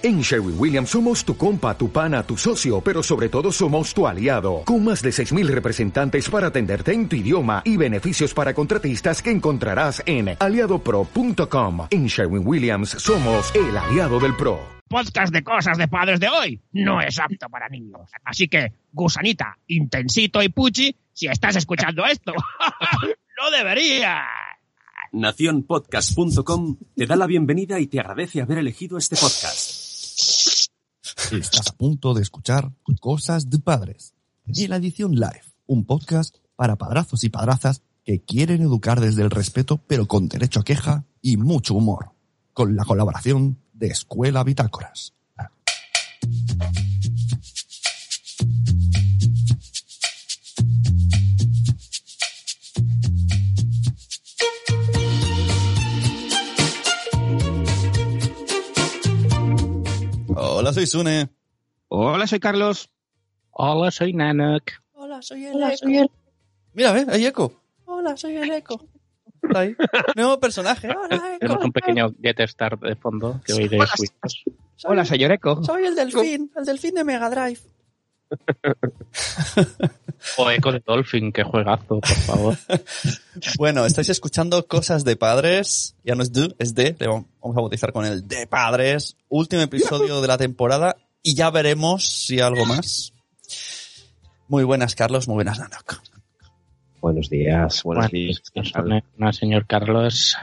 En Sherwin Williams somos tu compa, tu pana, tu socio, pero sobre todo somos tu aliado, con más de 6.000 representantes para atenderte en tu idioma y beneficios para contratistas que encontrarás en aliadopro.com. En Sherwin Williams somos el aliado del PRO. Podcast de cosas de padres de hoy no es apto para niños. Así que, gusanita, intensito y puchi, si estás escuchando esto, no deberías. Naciónpodcast.com te da la bienvenida y te agradece haber elegido este podcast. Estás a punto de escuchar Cosas de Padres y la edición live, un podcast para padrazos y padrazas que quieren educar desde el respeto pero con derecho a queja y mucho humor, con la colaboración de Escuela Bitácoras. Hola, soy Sune. Hola, soy Carlos. Hola, soy Nanak. Hola, soy el eco. Mira, ¿ves? Hay eco. Hola, soy el eco. Está ahí. Nuevo personaje. Hola, eco. Tenemos un pequeño Get Start de fondo que hoy de Hola, Switch. Soy, Hola, señor Eco. soy el delfín, el delfín de Mega Drive. O Echo de Dolphin, que juegazo, por favor. Bueno, estáis escuchando Cosas de Padres. Ya no es de, es de. Le vamos a bautizar con el de Padres. Último episodio de la temporada. Y ya veremos si algo más. Muy buenas, Carlos. Muy buenas, Nanok. Buenos días, buenos Bueno, días. señor Carlos.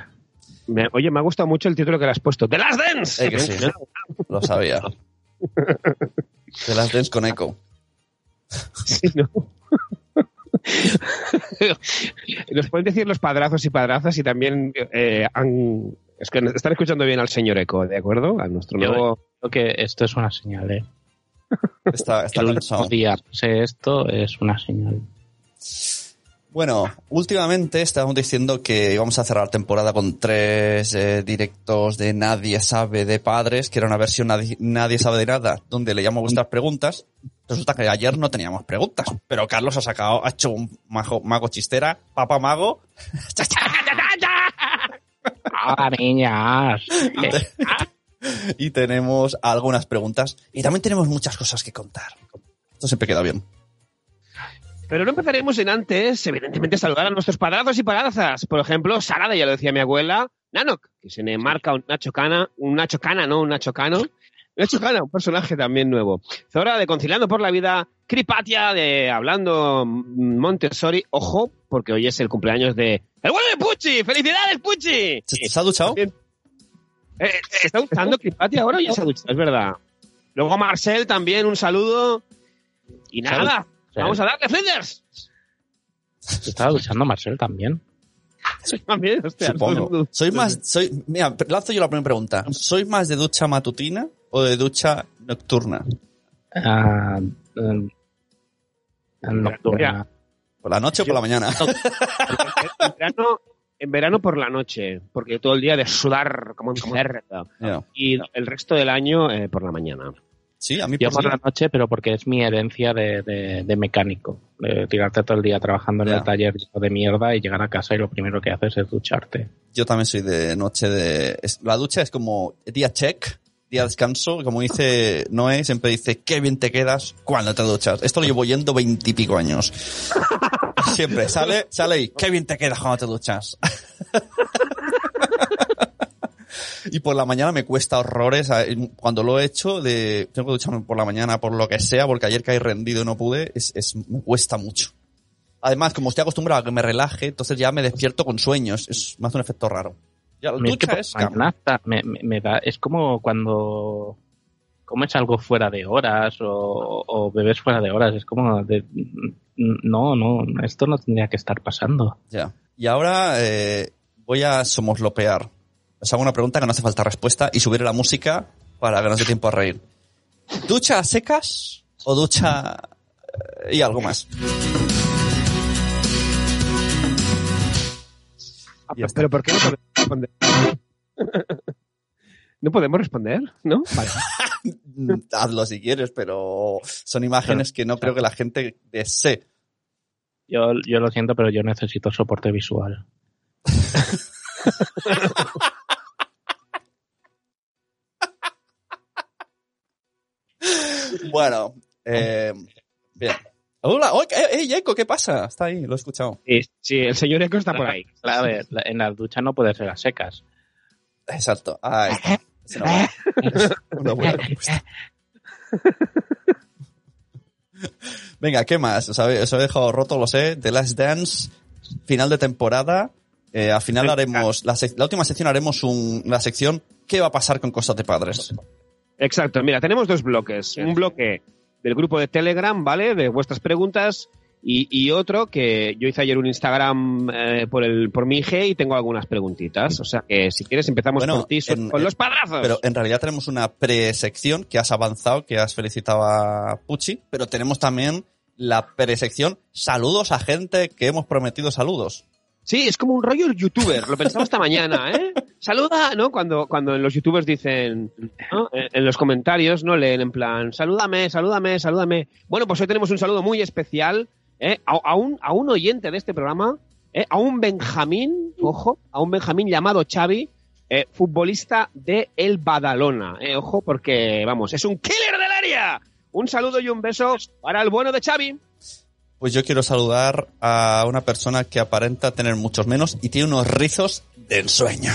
Me- oye, me ha gustado mucho el título que le has puesto. ¡The Last Dance! Eh, que sí. Lo sabía. De las Dance con eco. Sí, ¿no? Nos pueden decir los padrazos y padrazas y también eh, han... Es que están escuchando bien al señor Eco, ¿de acuerdo? A nuestro Yo- nuevo... Creo que esto es una señal, ¿eh? Está, está El cansado. último día sé esto es una señal. Bueno, últimamente estábamos diciendo que íbamos a cerrar temporada con tres eh, directos de Nadie sabe de padres, que era una versión nadie, nadie sabe de nada, donde leíamos vuestras preguntas. Resulta que ayer no teníamos preguntas, pero Carlos ha sacado, ha hecho un mago, mago chistera, papá mago. ¡Hola, niñas! Eh, y tenemos algunas preguntas y también tenemos muchas cosas que contar. Esto siempre queda bien. Pero no empezaremos en antes, evidentemente, saludar a nuestros padrazos y padrazas. Por ejemplo, Sarada, ya lo decía mi abuela, Nanok, que se le marca un Nacho Cana, un Nacho Cana, no un Nacho Cano. Nacho Cana, un personaje también nuevo. Zora de Conciliando por la Vida, Cripatia de Hablando Montessori. Ojo, porque hoy es el cumpleaños de... ¡El bueno de Pucci! ¡Felicidades, Pucci! ¿Se, se ha duchado? Eh, eh, ¿Está duchando Cripatia ahora o ya se ha duchado? Es verdad. Luego Marcel también, un saludo. Y nada, vamos a darle Flinders. Estaba duchando Marcel también. También, hostia, Supongo. Soy más, soy, mira, lanzo yo la primera pregunta. ¿Soy más de ducha matutina o de ducha nocturna? Ah, eh, nocturna. ¿Por la noche o por la mañana? En verano, en verano por la noche, porque todo el día de sudar como un cerdo. Y el resto del año eh, por la mañana. Sí, a mí Yo por sí. la noche, pero porque es mi herencia de, de- de mecánico. De tirarte todo el día trabajando en el taller de mierda y llegar a casa y lo primero que haces es ducharte. Yo también soy de noche de... la ducha es como día check, día descanso. Como dice Noé, siempre dice, qué bien te quedas cuando te duchas. Esto lo llevo yendo veintipico años. Siempre sale, sale y, qué bien te quedas cuando te duchas. Y por la mañana me cuesta horrores. Cuando lo he hecho, tengo que ducharme por la mañana por lo que sea, porque ayer caí rendido y no pude, es, me cuesta mucho. Además, como estoy acostumbrado a que me relaje, entonces ya me despierto con sueños. Es, hace un efecto raro. Ya, la A mí es que ducha es mañana me, me- me da, es como cuando comes algo fuera de horas o, o bebes fuera de horas. Es como de, no, no, esto no tendría que estar pasando. Ya. Y ahora eh, voy a somoslopear. Os hago una pregunta que no hace falta respuesta y subiré la música para que nos dé tiempo a reír. ¿Ducha a secas o ducha eh, y algo más? Ya está. Pero ¿por qué no podemos responder? ¿No podemos responder? ¿No? Vale. Hazlo si quieres, pero son imágenes que no creo que la gente desee. Yo, yo lo siento, pero yo necesito soporte visual. Bueno, eh, bien. Hola, oh, eh, Eco, ¿qué pasa? Está ahí, lo he escuchado. Sí, sí, el señor Eco está por ahí. A ver, la- en las duchas no puede ser a secas. Exacto. Ahí está. Es una buena- una buena respuesta. Venga, ¿qué más? Os, he dejado roto, lo sé. The Last Dance, final de temporada. Eh, al final haremos, la, la última sección haremos un, la sección ¿Qué va a pasar con cosas de padres? Exacto, mira, tenemos dos bloques. Un bloque del grupo de Telegram, ¿vale? De vuestras preguntas. Y, y otro que yo hice ayer un Instagram eh, por el por mi IG y tengo algunas preguntitas. O sea que si quieres empezamos Bueno, por ti en- con en- los padrazos. Pero en realidad tenemos una presección que has avanzado, que has felicitado a Pucci, pero tenemos también la presección saludos a gente que hemos prometido saludos. Sí, es como un rollo youtuber, lo pensaba esta mañana, ¿eh? Saluda, ¿no? Cuando, cuando los youtubers dicen, ¿no? En, los comentarios, ¿no? Leen en plan, salúdame, salúdame, salúdame. Bueno, pues hoy tenemos un saludo muy especial, ¿eh? A, a un, a un oyente de este programa, ¿eh? A un Benjamín, ojo, a un Benjamín llamado Xavi, eh, futbolista de El Badalona, ¿eh? Ojo, porque, vamos, es un killer del área. Un saludo y un beso para el bueno de Xavi. Pues yo quiero saludar a una persona que aparenta tener muchos menos y tiene unos rizos de ensueño.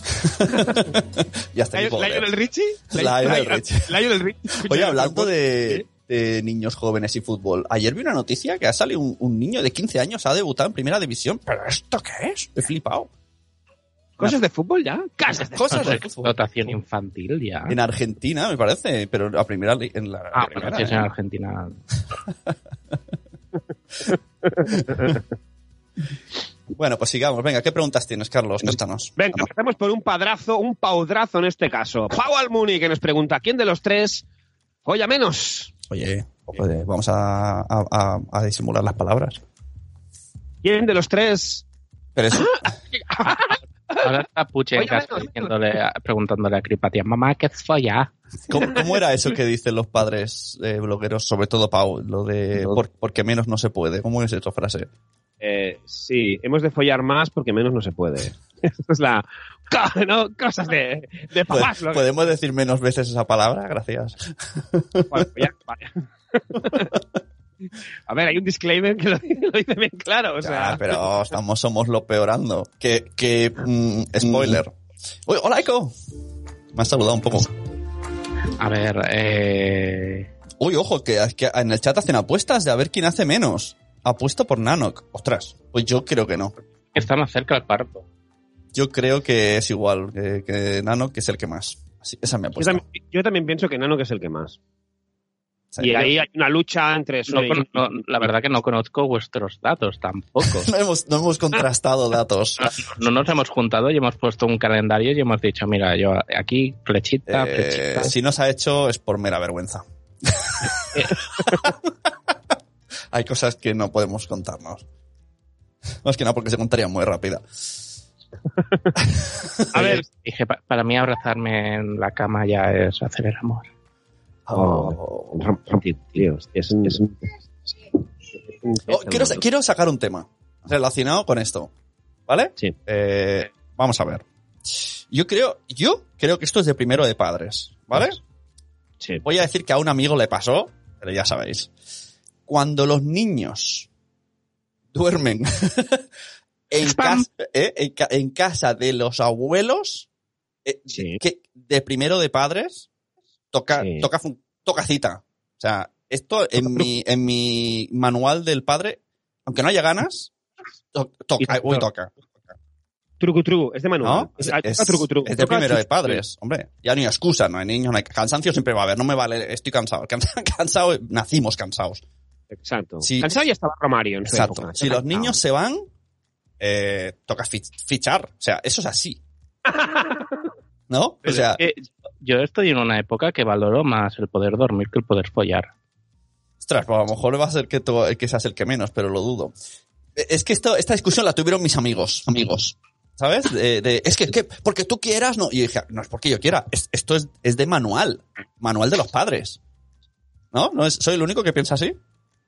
ya está. ¿Lionel Richie? Lionel Richie. Lionel Richie. Oye, hablando de, de niños jóvenes y fútbol, ayer vi una noticia que ha salido un, un niño de 15 años, ha debutado en primera división. ¿Pero esto qué es? He flipado. ¿Cosas de fútbol ya? Cosas de Cosas de fútbol. Explotación infantil ya. En Argentina, me parece, pero la primera en la Ah, primera, bueno, si es ¿eh? en Argentina. Bueno, pues sigamos. Venga, ¿qué preguntas tienes, Carlos? Cuéntanos. Venga, empezamos por un padrazo, un paudrazo en este caso. Pau Almuni, que nos pregunta, ¿quién de los tres folla menos? Oye, de- vamos a- a disimular las palabras. ¿Quién de los tres? Pero eso, Ahora está Puche en Oye, casa bueno, diciéndole, preguntándole a Cripatia, mamá, ¿qué es follar? ¿cómo, cómo era eso que dicen los padres eh, blogueros, sobre todo Pau? Lo de por- porque menos no se puede. ¿Cómo es esa frase? Eh, sí, hemos de follar más porque menos no se puede. Esa es la... ¿no? Cosas de, de ¿Pod- papás. lo que- ¿Podemos decir menos veces esa palabra? Gracias. Bueno, follar, vale. A ver, hay un disclaimer que lo, lo dice bien claro. O sea, Ah, pero estamos, somos lo peorando. Que, que mm, spoiler. Uy, hola, Eco. Me has saludado un poco. A ver, eh... Uy, ojo, que, que en el chat hacen apuestas de a ver quién hace menos. Apuesto por Nanok. Ostras, pues yo creo que no. está más cerca el parto. Yo creo que es igual que, que Nanok, que es el que más. Así- esa es mi yo, apuesta. también, yo también pienso que Nano que es el que más. Sí. Y ahí hay una lucha entre No Sune y- con- no, la verdad que no conozco vuestros datos tampoco. No hemos, no hemos contrastado datos. No nos hemos juntado y hemos puesto un calendario y hemos dicho, mira, yo aquí flechita, Eh, flechita. si no se ha hecho es por mera vergüenza. Hay cosas que no podemos contarnos. Más que nada porque se contarían muy rápida. A ver, Dije, pa- para mí abrazarme en la cama ya es hacer el amor. Oh, tío, es es Oh, quiero, sa- quiero sacar un tema relacionado con esto. ¿Vale? Sí. Eh, vamos a ver. Yo creo, yo creo que esto es de primero de padres. ¿Vale? Sí. Voy a decir que a un amigo le pasó, pero ya sabéis. Cuando los niños duermen en, Spam. casa, ¿eh? en, ca- en casa de los abuelos, eh, Sí. que de primero de padres, toca, Sí. toca, toca cita. O sea, esto en mi, en mi manual del padre, aunque no haya ganas, to- toca, uy, toca. Truco, truco, es de manual. ¿No? Es, Es, toca truco, truco. es de primero de padres, hombre. Ya no hay excusa, no hay niños, no hay cansancio siempre va a haber. No me vale, estoy cansado. Cansa- Cansado, nacimos cansados. Exacto. Sí. Cansado ya estaba Romario en su Exacto. época. Si los niños se van, eh, toca fich- fichar. O sea, eso es así. ¿No? O sea, es que yo estoy en una época que valoro más el poder dormir que el poder follar. ostras, pues a lo mejor va a ser que, to- que seas el que menos, pero lo dudo. Eh, Es que esto, esta discusión la tuvieron mis amigos, amigos. ¿Sabes? De, de- es que, que, porque tú quieras, no. Y yo dije, no es porque yo quiera, es- esto es, es de manual. Manual de los padres. ¿No? ¿No es, ¿Soy el único que piensa así?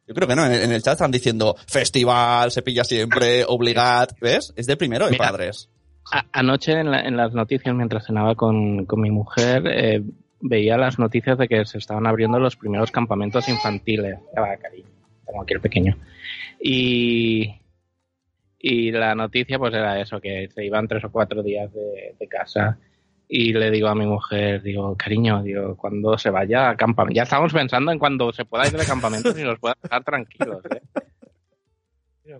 Yo creo que no. En, en el chat están diciendo festival, se pilla siempre, obligat. ¿Ves? Es de primero de Mira. padres. A- anoche en, la- en las noticias, mientras cenaba con, con mi mujer, eh, veía las noticias de que se estaban abriendo los primeros campamentos infantiles. Ya cariño. Tengo aquí el pequeño. Y, y la noticia pues era eso, que se iban tres o cuatro días de, de casa. Y le digo a mi mujer, digo, cariño, digo, cuando se vaya a campamento. Ya estamos pensando en cuando se pueda ir de campamento y nos pueda dejar tranquilos, ¿eh?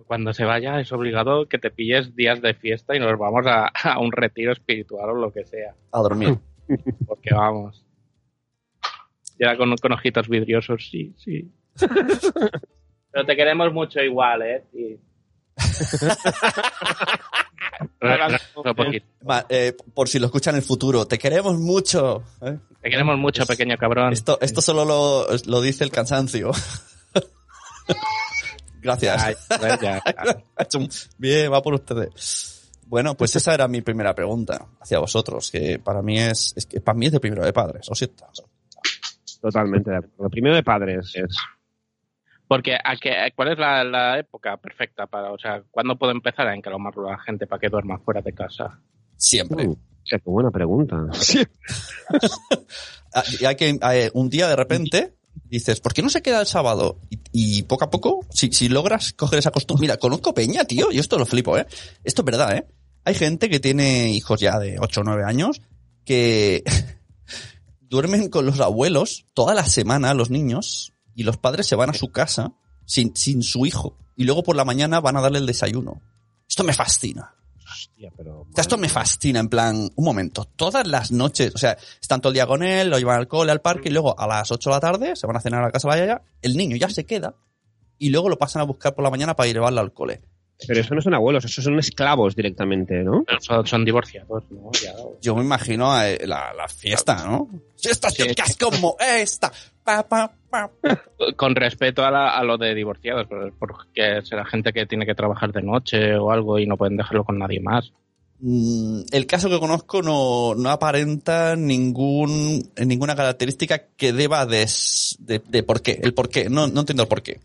Cuando se vaya es obligado que te pilles días de fiesta y nos vamos a, a un retiro espiritual o lo que sea. A dormir. Porque vamos. Y era con, con ojitos vidriosos, sí, sí. Pero te queremos mucho igual, ¿eh? Eh, por si lo escuchan en el futuro, te queremos mucho. ¿eh? Te queremos mucho, pequeño cabrón. Esto, esto solo lo, lo dice el cansancio. Gracias. Ya, ya. Bien, va por ustedes. Bueno, pues esa era mi primera pregunta hacia vosotros, que para mí es, es que para mí es de primero de padres, o siento. Totalmente de acuerdo. Primero de padres es. Porque, ¿a qué- ¿cuál es la, la época perfecta para, o sea, cuándo puedo empezar a encalomarlo a la gente para que duerma fuera de casa? Siempre. Uh, o sea, qué buena pregunta. Ah, Y hay que, eh, un día de repente dices, ¿por qué no se queda el sábado? Y, y poco a poco, si, si logras coger esa costumbre, mira, conozco peña, tío, y esto lo flipo, ¿eh? Esto es verdad, ¿eh? Hay gente que tiene hijos ya de 8 o 9 años que duermen con los abuelos toda la semana, los niños, y los padres se van a su casa sin, sin su hijo. Y luego por la mañana van a darle el desayuno. Esto me fascina. Hostia, pero. Esto me fascina, en plan, un momento, todas las noches, o sea, están todo el día con él, lo llevan al cole, al parque, y luego a las 8 de la tarde se van a cenar a la casa de la yaya, el niño ya se queda, y luego lo pasan a buscar por la mañana para llevarlo al cole. Pero eso no son abuelos, esos son esclavos directamente, ¿no? Son, son divorciados, ¿no? Ya, Yo me imagino eh, la, la fiesta, ¿no? Fiestas Sí. chicas como esta. Pa, pa, pa. con respeto a, la- a lo de divorciados, porque será gente que tiene que trabajar de noche o algo y no pueden dejarlo con nadie más. Mm, El caso que conozco no, no aparenta ningún, ninguna característica que deba de, de, de por qué. El por qué. No, no entiendo el por qué.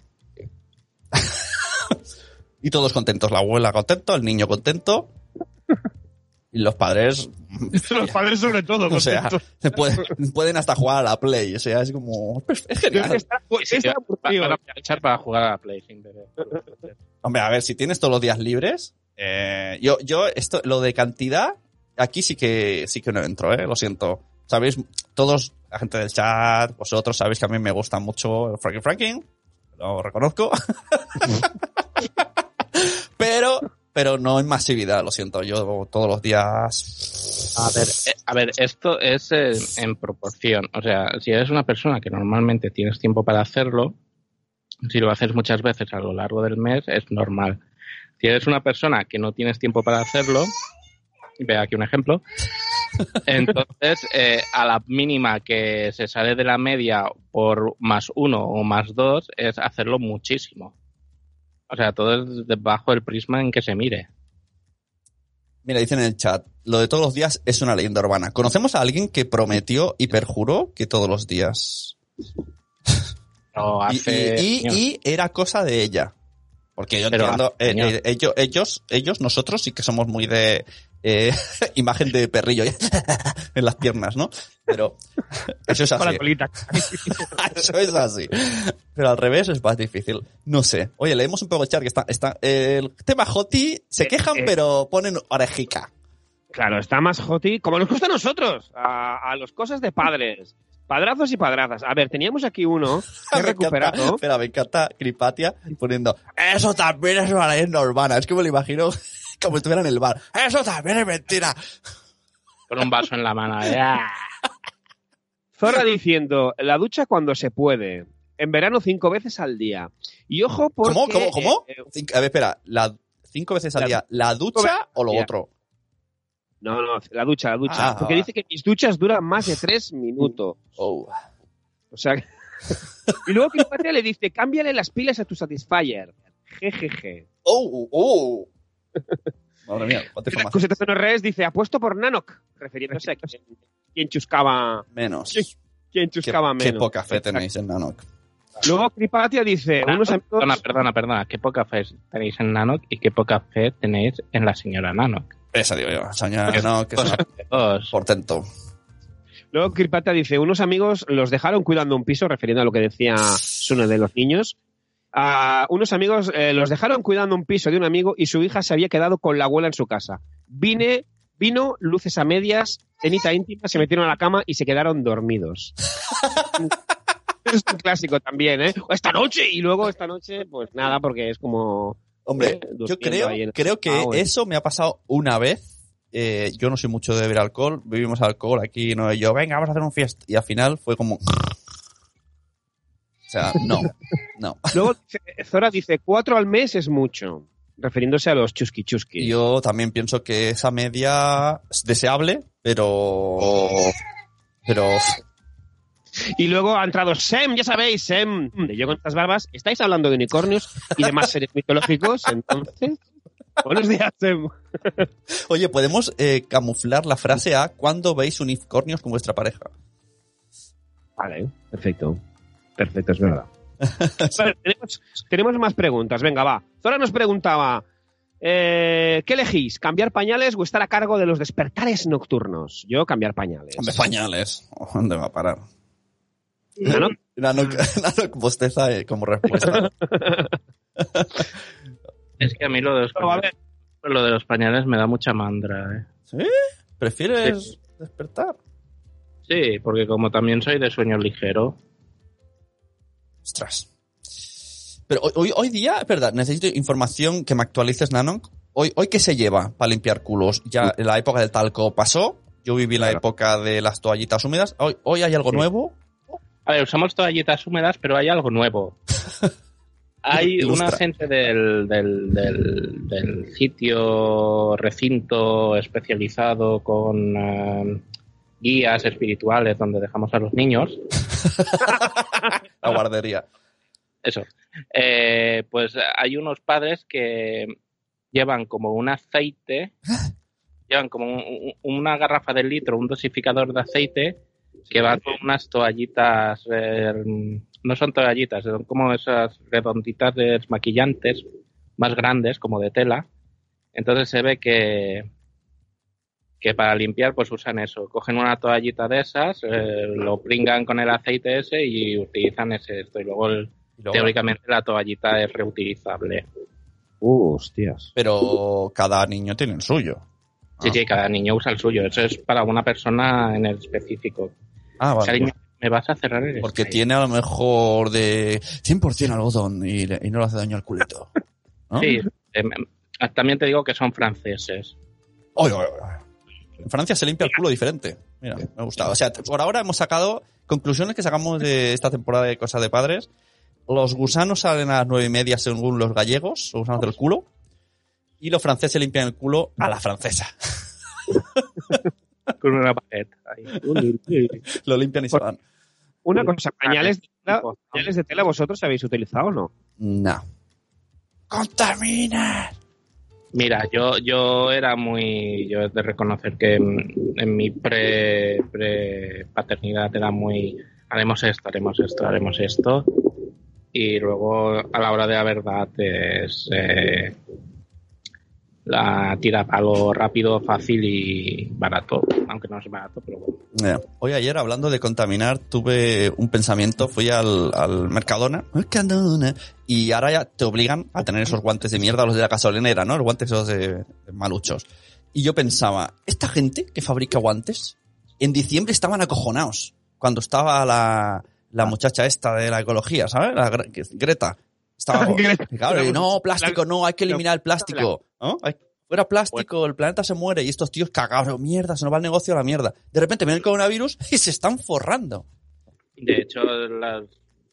Y todos contentos. La abuela contento, el niño contento. Y los padres, Los padres sobre todo. o sea, se pueden, pueden hasta jugar a la Play. O sea, es como, es genial. Está, Sí, está va- aburrido. van a aprovechar para jugar a la Play. Hombre, a ver, si tienes todos los días libres, eh, yo, yo, esto, lo de cantidad, aquí sí que, sí que no entro, eh, lo siento. Sabéis, todos, la gente del chat, vosotros sabéis que a mí me gusta mucho el Frankie Franking, lo reconozco. Pero, pero no en masividad, lo siento, yo todos los días. A ver, eh, a ver, esto es eh, en proporción. O sea, si eres una persona que normalmente tienes tiempo para hacerlo, si lo haces muchas veces a lo largo del mes, es normal. Si eres una persona que no tienes tiempo para hacerlo, ve aquí un ejemplo, entonces eh, a la mínima que se sale de la media por más uno o más dos es hacerlo muchísimo. O sea, todo es debajo del prisma en que se mire. Mira, dicen en el chat, lo de todos los días es una leyenda urbana. ¿Conocemos a alguien que prometió y perjuró que todos los días? No, hace y- y- años. y era cosa de ella. Porque yo Pero entiendo, hace eh, eh, ellos, ellos, ellos, nosotros sí que somos muy de eh, imagen de perrillo en las piernas, ¿no? Pero eso es así. colita. Eso es así. Pero al revés es más difícil. No sé. Oye, leemos un poco el chat que está, está, el tema Joti se quejan eh. pero ponen orejica. Claro, está más joti, como nos gusta a nosotros, a, a los cosas de padres. Padrazos y padrazas. A ver, teníamos aquí uno que he Me encanta, recuperado. espera, me encanta Cripatia poniendo, eso también es una leyenda urbana. Es que me lo imagino como si estuviera en el bar. Eso también es mentira. con un vaso en la mano. ¡ah! Zorra diciendo, la ducha cuando se puede. En verano cinco veces al día. Y ojo porque... ¿Cómo? ¿Cómo? ¿Cómo? eh, eh, Cinco- a ver, espera, la, cinco veces al La- día, ¿la ducha veces o lo día. otro? no, no, la ducha, la ducha. Ah, porque dice que mis duchas duran más de tres minutos. Oh. O sea... que- y luego Cripatia le dice, cámbiale las pilas a tu Satisfyer. Jejeje. Oh, oh. Madre mía, información. Coseta Redes dice, apuesto por Nanok, refiriéndose a quien, quien chuscaba, Menos. Quien Qué, chuscaba qué menos. poca fe tenéis en Nanok. Luego Cripatia dice, unos amigos... Perdona, perdona, perdona. Qué poca fe tenéis en Nanok y qué poca fe tenéis en la señora Nanok. Esa digo yo, señora Nanok, que es una Dos. portento. Luego Kirpata dice, unos amigos los dejaron cuidando un piso, refiriendo a lo que decía Sune de los niños. Ah, unos amigos eh, los dejaron cuidando un piso de un amigo y su hija se había quedado con la abuela en su casa. Vine, vino, luces a medias, cenita íntima, se metieron a la cama y se quedaron dormidos. es un clásico también, ¿eh? Esta noche y luego esta noche, pues nada, porque es como... Hombre, eh, yo creo, en creo que en- eso me ha pasado una vez. Eh, yo no soy mucho de beber alcohol, bebimos alcohol aquí, no yo, venga, vamos a hacer un fiesta. Y al final fue como... O sea, no, no. Luego Zora dice, cuatro al mes es mucho, refiriéndose a los chusqui chusqui. Yo también pienso que esa media es deseable, pero... Pero... Y luego ha entrado Sem, ya sabéis, Sem, de Yo con estas barbas. ¿Estáis hablando de unicornios y demás seres mitológicos? Entonces, buenos días, Sem. Oye, ¿podemos eh, camuflar la frase a cuando veis unicornios con vuestra pareja? Vale, perfecto. Perfecto, es verdad. Vale, tenemos, tenemos más preguntas. Venga, va. Zora nos preguntaba, eh, ¿qué elegís? ¿Cambiar pañales o estar a cargo de los despertares nocturnos? Yo, cambiar pañales. Hombre, pañales. ¿Dónde va a parar? ¿No? Nanok, Nanok bosteza eh, como respuesta. Es que a mí lo de los, ver, lo de los pañales me da mucha mandra, ¿eh? ¿Sí? ¿Prefieres Sí. despertar? Sí, porque como también soy de sueño ligero, Ostras. Pero hoy, hoy, día, es verdad, necesito información que me actualices, Nanok. Hoy, hoy ¿qué se lleva para limpiar culos? Ya la época del talco pasó. Yo viví la época de las toallitas húmedas. Hoy, hoy hay algo Sí. nuevo. A ver, usamos toallitas húmedas, pero hay algo nuevo. Hay Ilustra. una gente del, del, del, del sitio, recinto especializado con eh, guías espirituales donde dejamos a los niños. La guardería. Eso. Eh, pues hay unos padres que llevan como un aceite, llevan como un- un- una garrafa de litro, un dosificador de aceite que va con unas toallitas, eh, no son toallitas, son como esas redonditas desmaquillantes más grandes, como de tela. Entonces se ve que que para limpiar pues usan eso, cogen una toallita de esas, eh, lo pringan con el aceite ese y utilizan ese esto y luego el- Y luego- teóricamente la toallita es reutilizable. Uh, hostias. Pero cada niño tiene el suyo. Sí, Ah. sí, cada niño usa el suyo. Eso es para una persona en el específico. Ah, vale. Cariño, ¿me vas a cerrar el Porque Skype? tiene a lo mejor de 100% algodón y, le- y no le hace daño al culito. ¿no? Sí, eh, me- también te digo que son franceses. Oye, oye, oye. En Francia se limpia el culo diferente. Mira, me ha gustado. O sea, por ahora hemos sacado conclusiones que sacamos de esta temporada de Cosas de Padres. Los gusanos salen a las nueve y media según los gallegos, los gusanos del culo. Y los franceses limpian el culo a la francesa. Con una ahí. Lo limpian y se van. Una cosa, pañales de, tela, pañales de tela vosotros habéis utilizado o no? No. ¡Contamina! Mira, yo, yo era muy. Yo he de reconocer que en, mi pre paternidad era muy. Haremos esto, haremos esto, haremos esto. Y luego, a la hora de la verdad, es. eh, la tira palo rápido, fácil y barato. Aunque no es barato, pero bueno. Ya. Hoy ayer, hablando de contaminar, tuve un pensamiento. Fui al, al Mercadona, Mercadona, y ahora ya te obligan a tener esos guantes de mierda, los de la gasolinera, ¿no? Los guantes esos de, de maluchos. Y yo pensaba, esta gente que fabrica guantes, en diciembre estaban acojonados. Cuando estaba la, la muchacha esta de la ecología, ¿sabes? La Greta. Estaba, claro, y no, plástico, no, hay que eliminar el plástico. ¿No? Hay- fuera plástico, el planeta se muere y estos tíos cagados, mierda, se nos va el negocio a la mierda. De repente viene el coronavirus y se están forrando. De hecho, los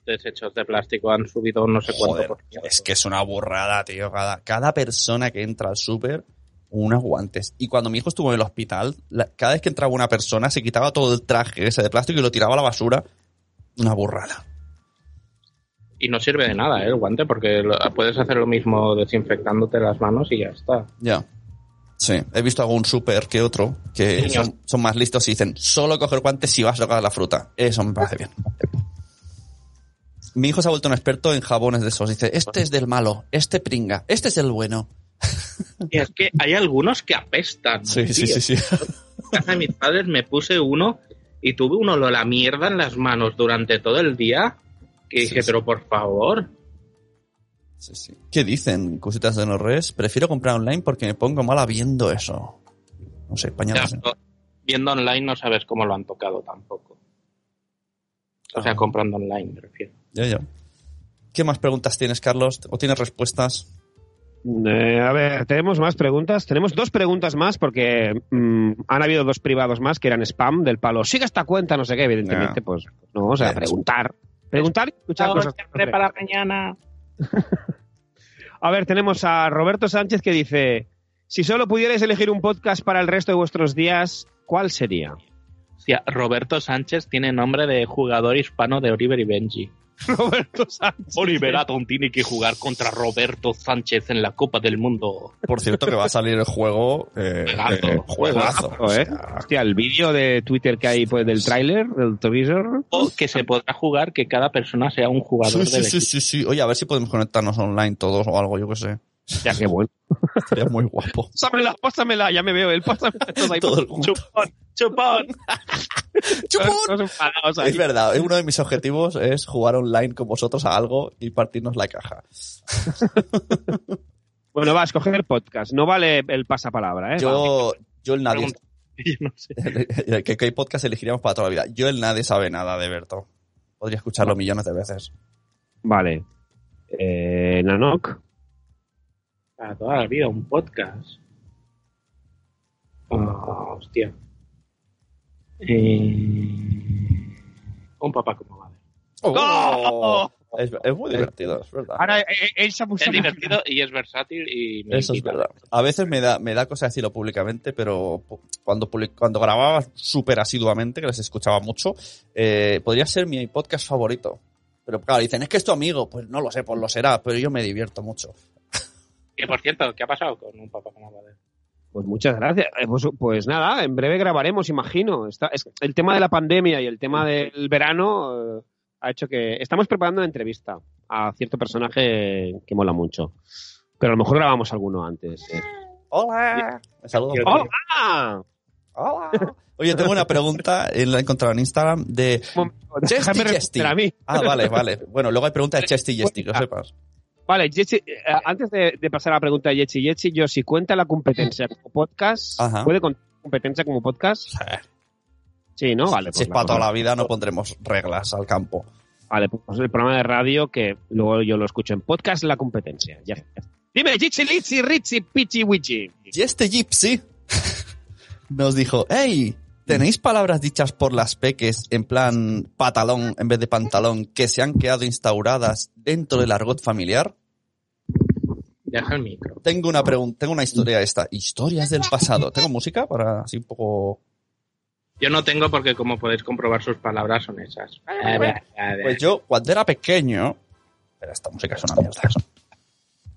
desechos de plástico han subido no sé cuánto por es que es una burrada, tío. Cada, cada persona que entra al súper, unos guantes. Y cuando mi hijo estuvo en el hospital, la- cada vez que entraba una persona, se quitaba todo el traje ese de plástico y lo tiraba a la basura. Una burrada. Y no sirve de nada ¿eh? el guante porque lo- puedes hacer lo mismo desinfectándote las manos y ya está. Ya. Sí, he visto algún súper que otro que son, son más listos y dicen, solo coger guantes si vas a tocar la fruta. Eso me parece bien. Mi hijo se ha vuelto un experto en jabones de esos. Dice, este es del malo, este pringa, este es el bueno. Y es que hay algunos que apestan. Sí, sí, tío. sí, sí. En casa de mis padres me puse uno y tuve un olor a mierda en las manos durante todo el día que dije, sí. pero por favor. Sí, sí. ¿Qué dicen, cositas de no res? Prefiero comprar online porque me pongo mala viendo eso. No sé, pañales. viendo online no sabes cómo lo han tocado tampoco. O sea, Ah. comprando online, me refiero. Ya, ya. ¿Qué más preguntas tienes, Carlos? ¿O tienes respuestas? Eh, a ver, tenemos más preguntas. Tenemos dos preguntas más porque mm, han habido dos privados más que eran spam del palo. Siga esta cuenta, no sé qué, evidentemente, Ya. pues no, o sea, Ya. preguntar. Preguntar y escuchar cosas. para mañana. A ver, tenemos a Roberto Sánchez que dice: Si solo pudierais elegir un podcast para el resto de vuestros días, ¿cuál sería? Hostia, Roberto Sánchez tiene nombre de jugador hispano de Oliver y Benji. Roberto Sánchez. Oliver Atom tiene que jugar contra Roberto Sánchez en la Copa del Mundo. Por cierto, que va a salir el juego. Eh, Juegazo. eh, juegazo. Juegazo, ¿eh? Hostia, el vídeo de Twitter que hay pues, del tráiler, del teaser. O que se podrá jugar que cada persona sea un jugador Sí, del sí, sí, equipo. sí, sí. Oye, a ver si podemos conectarnos online todos o algo, yo qué sé. Ya, qué bueno. Sería muy guapo. Pásamela, pásamela, ya me veo él. Pásamela. Todos ahí Todo el Chupón, chupón. ahí. Es verdad, uno de mis objetivos es jugar online con vosotros a algo y partirnos la caja. Bueno, va a escoger el podcast. No vale el pasapalabra, ¿eh? Yo, yo el nadie. Yo no sé. ¿qué, qué podcast elegiríamos para toda la vida? Yo el nadie sabe nada de Berto. Podría escucharlo millones de veces. Vale. Eh, Nanok. Para toda la vida, un podcast. Ah, hostia. Eh, Un papá como madre. ¡Oh! Es, es muy divertido, es verdad. Ahora eh, puesto Es divertido y es versátil y me Eso es verdad. A veces me da, me da cosa decirlo públicamente, pero cuando, cuando grababa súper asiduamente, que les escuchaba mucho, eh, podría ser mi podcast favorito. Pero claro, dicen, es que es tu amigo. Pues no lo sé, pues lo será, pero yo me divierto mucho. Que por cierto, ¿qué ha pasado con un papá como madre? Pues muchas gracias. Eh, Pues, pues nada, en breve grabaremos, imagino. Está, es- el tema de la pandemia y el tema del verano eh, ha hecho que estamos preparando una entrevista a cierto personaje que mola mucho. Pero a lo mejor grabamos alguno antes. eh. ¡Hola! Me saludo. Yo- ¡Hola! ¡Hola! Oye, tengo una pregunta, la he encontrado en Instagram, de... Chesty, a mí. Ah, vale, vale. Bueno, luego hay pregunta de Chesty y Jesty, que lo sepas. Vale, Yechi, eh, antes de, de pasar a la pregunta de Yechi, Yechi, yo si cuenta la competencia como podcast, Ajá. ¿puede contar competencia como podcast? Sí, ¿no? Vale, si es pues para la- toda la vida, no pondremos reglas al campo. Vale, pues el programa de radio que luego yo lo escucho en podcast, la competencia. Ya. Dime, Yechi, Litsi, Ritzi, Pichi, Wichi. Y este Gypsy nos dijo, hey, ¿tenéis palabras dichas por las peques en plan patalón en vez de pantalón que se han quedado instauradas dentro del argot familiar? Deja el micro. Tengo una pregunta, tengo una historia esta. Historias del pasado. ¿Tengo música para así un poco... Yo no tengo porque, como podéis comprobar, sus palabras son esas. A ver, a ver. Pues yo, cuando era pequeño... Pero esta música es una mierda.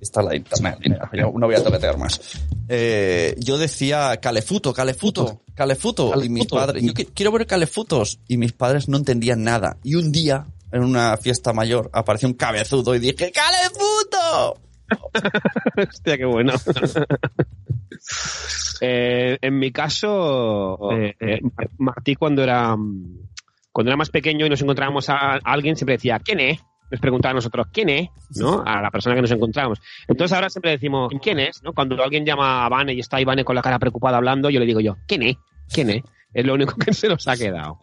Esta es la internet. Mira, yo no voy a toquetear más. Eh, yo decía calefuto, calefuto, calefuto. Y mis padres, yo qui- quiero ver calefutos. Y mis padres no entendían nada. Y un día, en una fiesta mayor, apareció un cabezudo y dije, ¡calefuto! Hostia, qué bueno. Eh, en mi caso, eh, eh, Mar- Martí cuando era cuando era más pequeño y nos encontrábamos a, a alguien siempre decía ¿quién es? Nos preguntaba a nosotros ¿quién es? ¿no? A la persona que nos encontramos. Entonces ahora siempre decimos ¿quién es? ¿no? Cuando alguien llama a Vane y está Ivane con la cara preocupada hablando, yo le digo yo ¿quién es? ¿quién es? Es lo único que se nos ha quedado.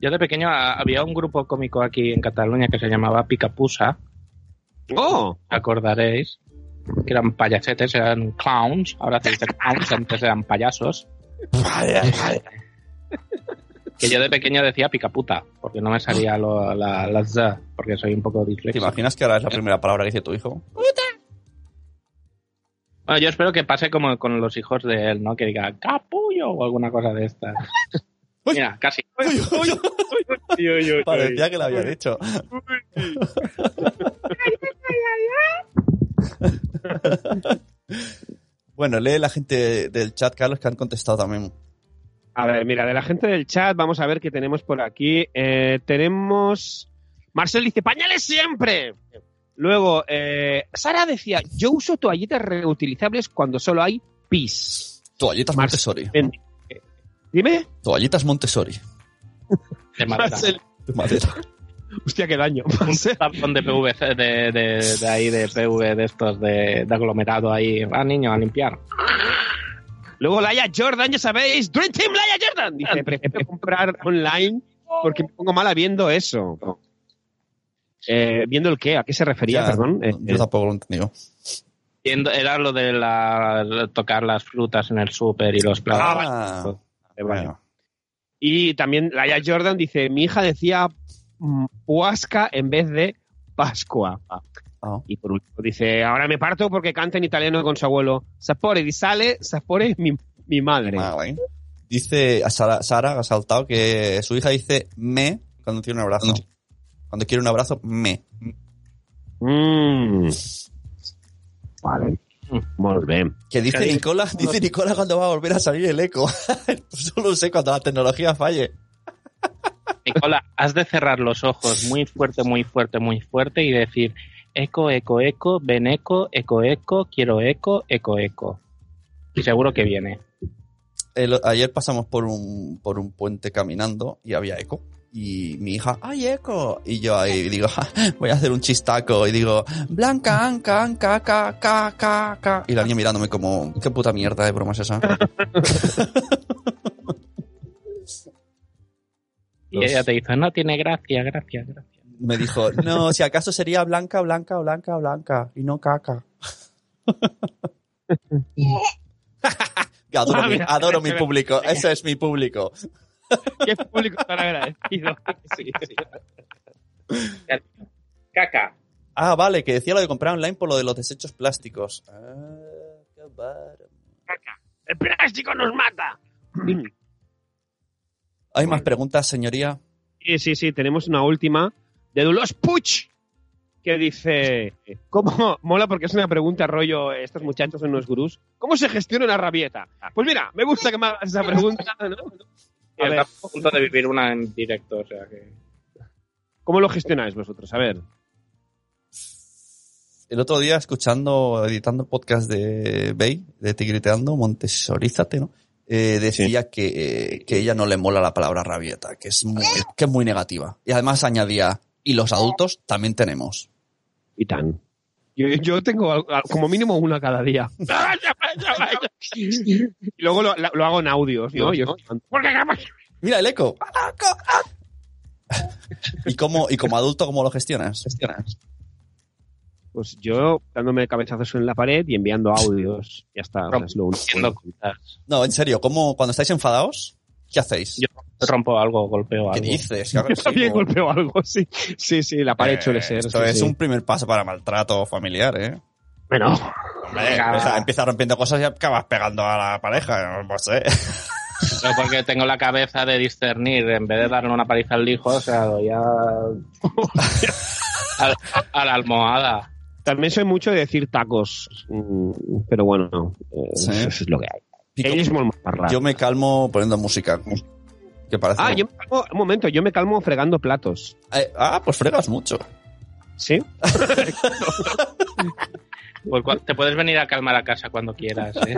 Yo de pequeño había un grupo cómico aquí en Cataluña que se llamaba Picapusa, ¡Oh! acordaréis, que eran payasetes, eran clowns, ahora se dice clowns, antes eran payasos. Que yo de pequeño decía picaputa, porque no me salía lo- la, la Z, porque soy un poco ¿Te disléxico. imaginas que ahora es la primera palabra que dice tu hijo? Bueno, yo espero que pase como con los hijos de él, ¿no? Que diga capullo o alguna cosa de estas. Mira, casi. Parecía que lo había dicho. bueno, lee la gente del chat, Carlos, que han contestado también. A ver, mira, de la gente del chat, vamos a ver qué tenemos por aquí. Eh, tenemos. Marcel dice: ¡Pañales siempre! Luego, eh, Sara decía: Yo uso toallitas reutilizables cuando solo hay pis. Toallitas Mar- Montessori. Dime. Toallitas Montessori. De madera. Más el- De madera. Hostia, qué daño. Un tapón de PVC, de, de, de ahí, de PV, de estos, de, de aglomerado ahí. Va, niño, a limpiar. Luego Laia Jordan, ya sabéis. Dream Team Laia Jordan. Dice, prefiero comprar online porque me pongo mala viendo eso. Eh, ¿Viendo el qué? ¿A qué se refería? Ya, Perdón. Eh, yo tampoco lo he entendido. Era lo de la, tocar las frutas en el súper y los platos. Ah, vale. bueno. Y también Laia Jordan dice, mi hija decía mm, Huasca en vez de Pascua. Ah. Y por último dice, ahora me parto porque canta en italiano con su abuelo. Sapore di sale, sapore mi, mi madre. Vale. Dice a Sara, Sara ha saltado que su hija dice me cuando tiene un abrazo. Cuando quiere un abrazo, me. Mm. Vale. Molt bé. Que dice Nicola, dice Nicola cuando va a volver a salir el eco. Solo sé cuando la tecnología falle. Nicola, has de cerrar los ojos muy fuerte, muy fuerte, muy fuerte y decir eco, eco, eco, ven eco, eco, eco, quiero eco, eco, eco. Y seguro que viene. El- ayer pasamos por un, por un puente caminando y había eco. Y mi hija, ¡ay, eco! Y yo ahí digo, "Ja, voy a hacer un chistaco. Y digo, Blanca, Anca, Anca, ca, ca, ca, ca. Y la niña mirándome como, ¿qué puta mierda de broma es esa? Y ella te dice, no tiene gracia, gracia, gracia. Me dijo, no, si acaso sería blanca, blanca, blanca, blanca. Y no caca. adoro Ah, mi, mira, adoro mira, mi público. Ese es mi público. Qué público tan agradecido. Sí, sí. Caca. Ah, vale, que decía lo de comprar online por lo de los desechos plásticos. Ah, qué bárbaro. El plástico nos mata. ¿Hay más preguntas, señoría? Sí, sí, sí, tenemos una última de Dulos Puch que dice, ¿cómo? Mola porque es una pregunta rollo, estos muchachos son unos gurús, ¿cómo se gestiona una rabieta? Pues mira, me gusta que me hagas esa pregunta, ¿no? A ver, Está a punto de vivir una en directo, o sea que... ¿cómo lo gestionáis vosotros? A ver. El otro día, escuchando, editando el podcast de Bay, de Tigriteando, Montesorízate, ¿no? Eh, decía que, eh, que ella no le mola la palabra rabieta, que es muy, que es muy negativa. Y además añadía, y los adultos también tenemos. Y tan. Yo, yo tengo como mínimo una cada día. y luego lo, lo hago en audios, ¿no? Yo- Mira el eco. ¿Y cómo, y como adulto, cómo lo gestionas? Pues yo dándome cabezazos en la pared y enviando audios. Ya está. o sea, es lo único. Haciendo cosas. No, en serio, ¿cómo, cuando estáis enfadados, ¿qué hacéis? Yo rompo algo, golpeo ¿Qué algo. dices? Qué Yo agresivo. también golpeo algo, sí. Sí, sí, la pared Eh, suele ser. Esto sí, es sí. un primer paso para maltrato familiar, ¿eh? Bueno, Hombre, empieza, rompiendo cosas y acabas pegando a la pareja, no sé. Yo porque tengo la cabeza de discernir, en vez de darle una paliza al hijo, o sea, doy a... a, a la almohada. también soy mucho de decir tacos. mm, Pero bueno, eh, Sí. eso es lo que hay. Pico- Ell és molt me calmo poniendo música. Que parece. Ah, yo me calmo, un momento, yo me calmo fregando platos. Eh, ah, pues fregas mucho. ¿Sí? Pues te puedes venir a calmar a casa cuando quieras, ¿eh?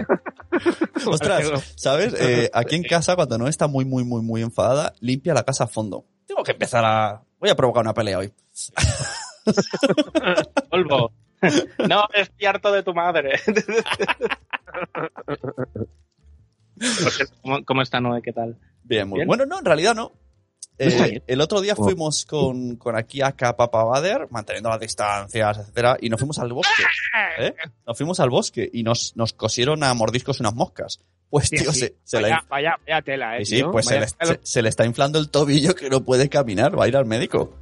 Ostras, ¿sabes? Eh, aquí en casa, cuando no está muy, muy, muy, muy enfadada, limpia la casa a fondo. Tengo que empezar a. Voy a provocar una pelea hoy. Polvo. No, estoy harto de tu madre. ¿Cómo, cómo está Noé? ¿Qué tal? Bien, muy Bien. bueno. No, en realidad no. Eh, el otro día Oh. fuimos con, con aquí a Bader, manteniendo las distancias, etcétera, y nos fuimos al bosque. ¿eh? Nos fuimos al bosque y nos, nos cosieron a mordiscos unas moscas. Pues, Sí, tío, sí. se, se vaya, la, vaya, vaya tela, eh. Sí, sí, tío. pues se le, se- se le está inflando el tobillo que no puede caminar, va a ir al médico.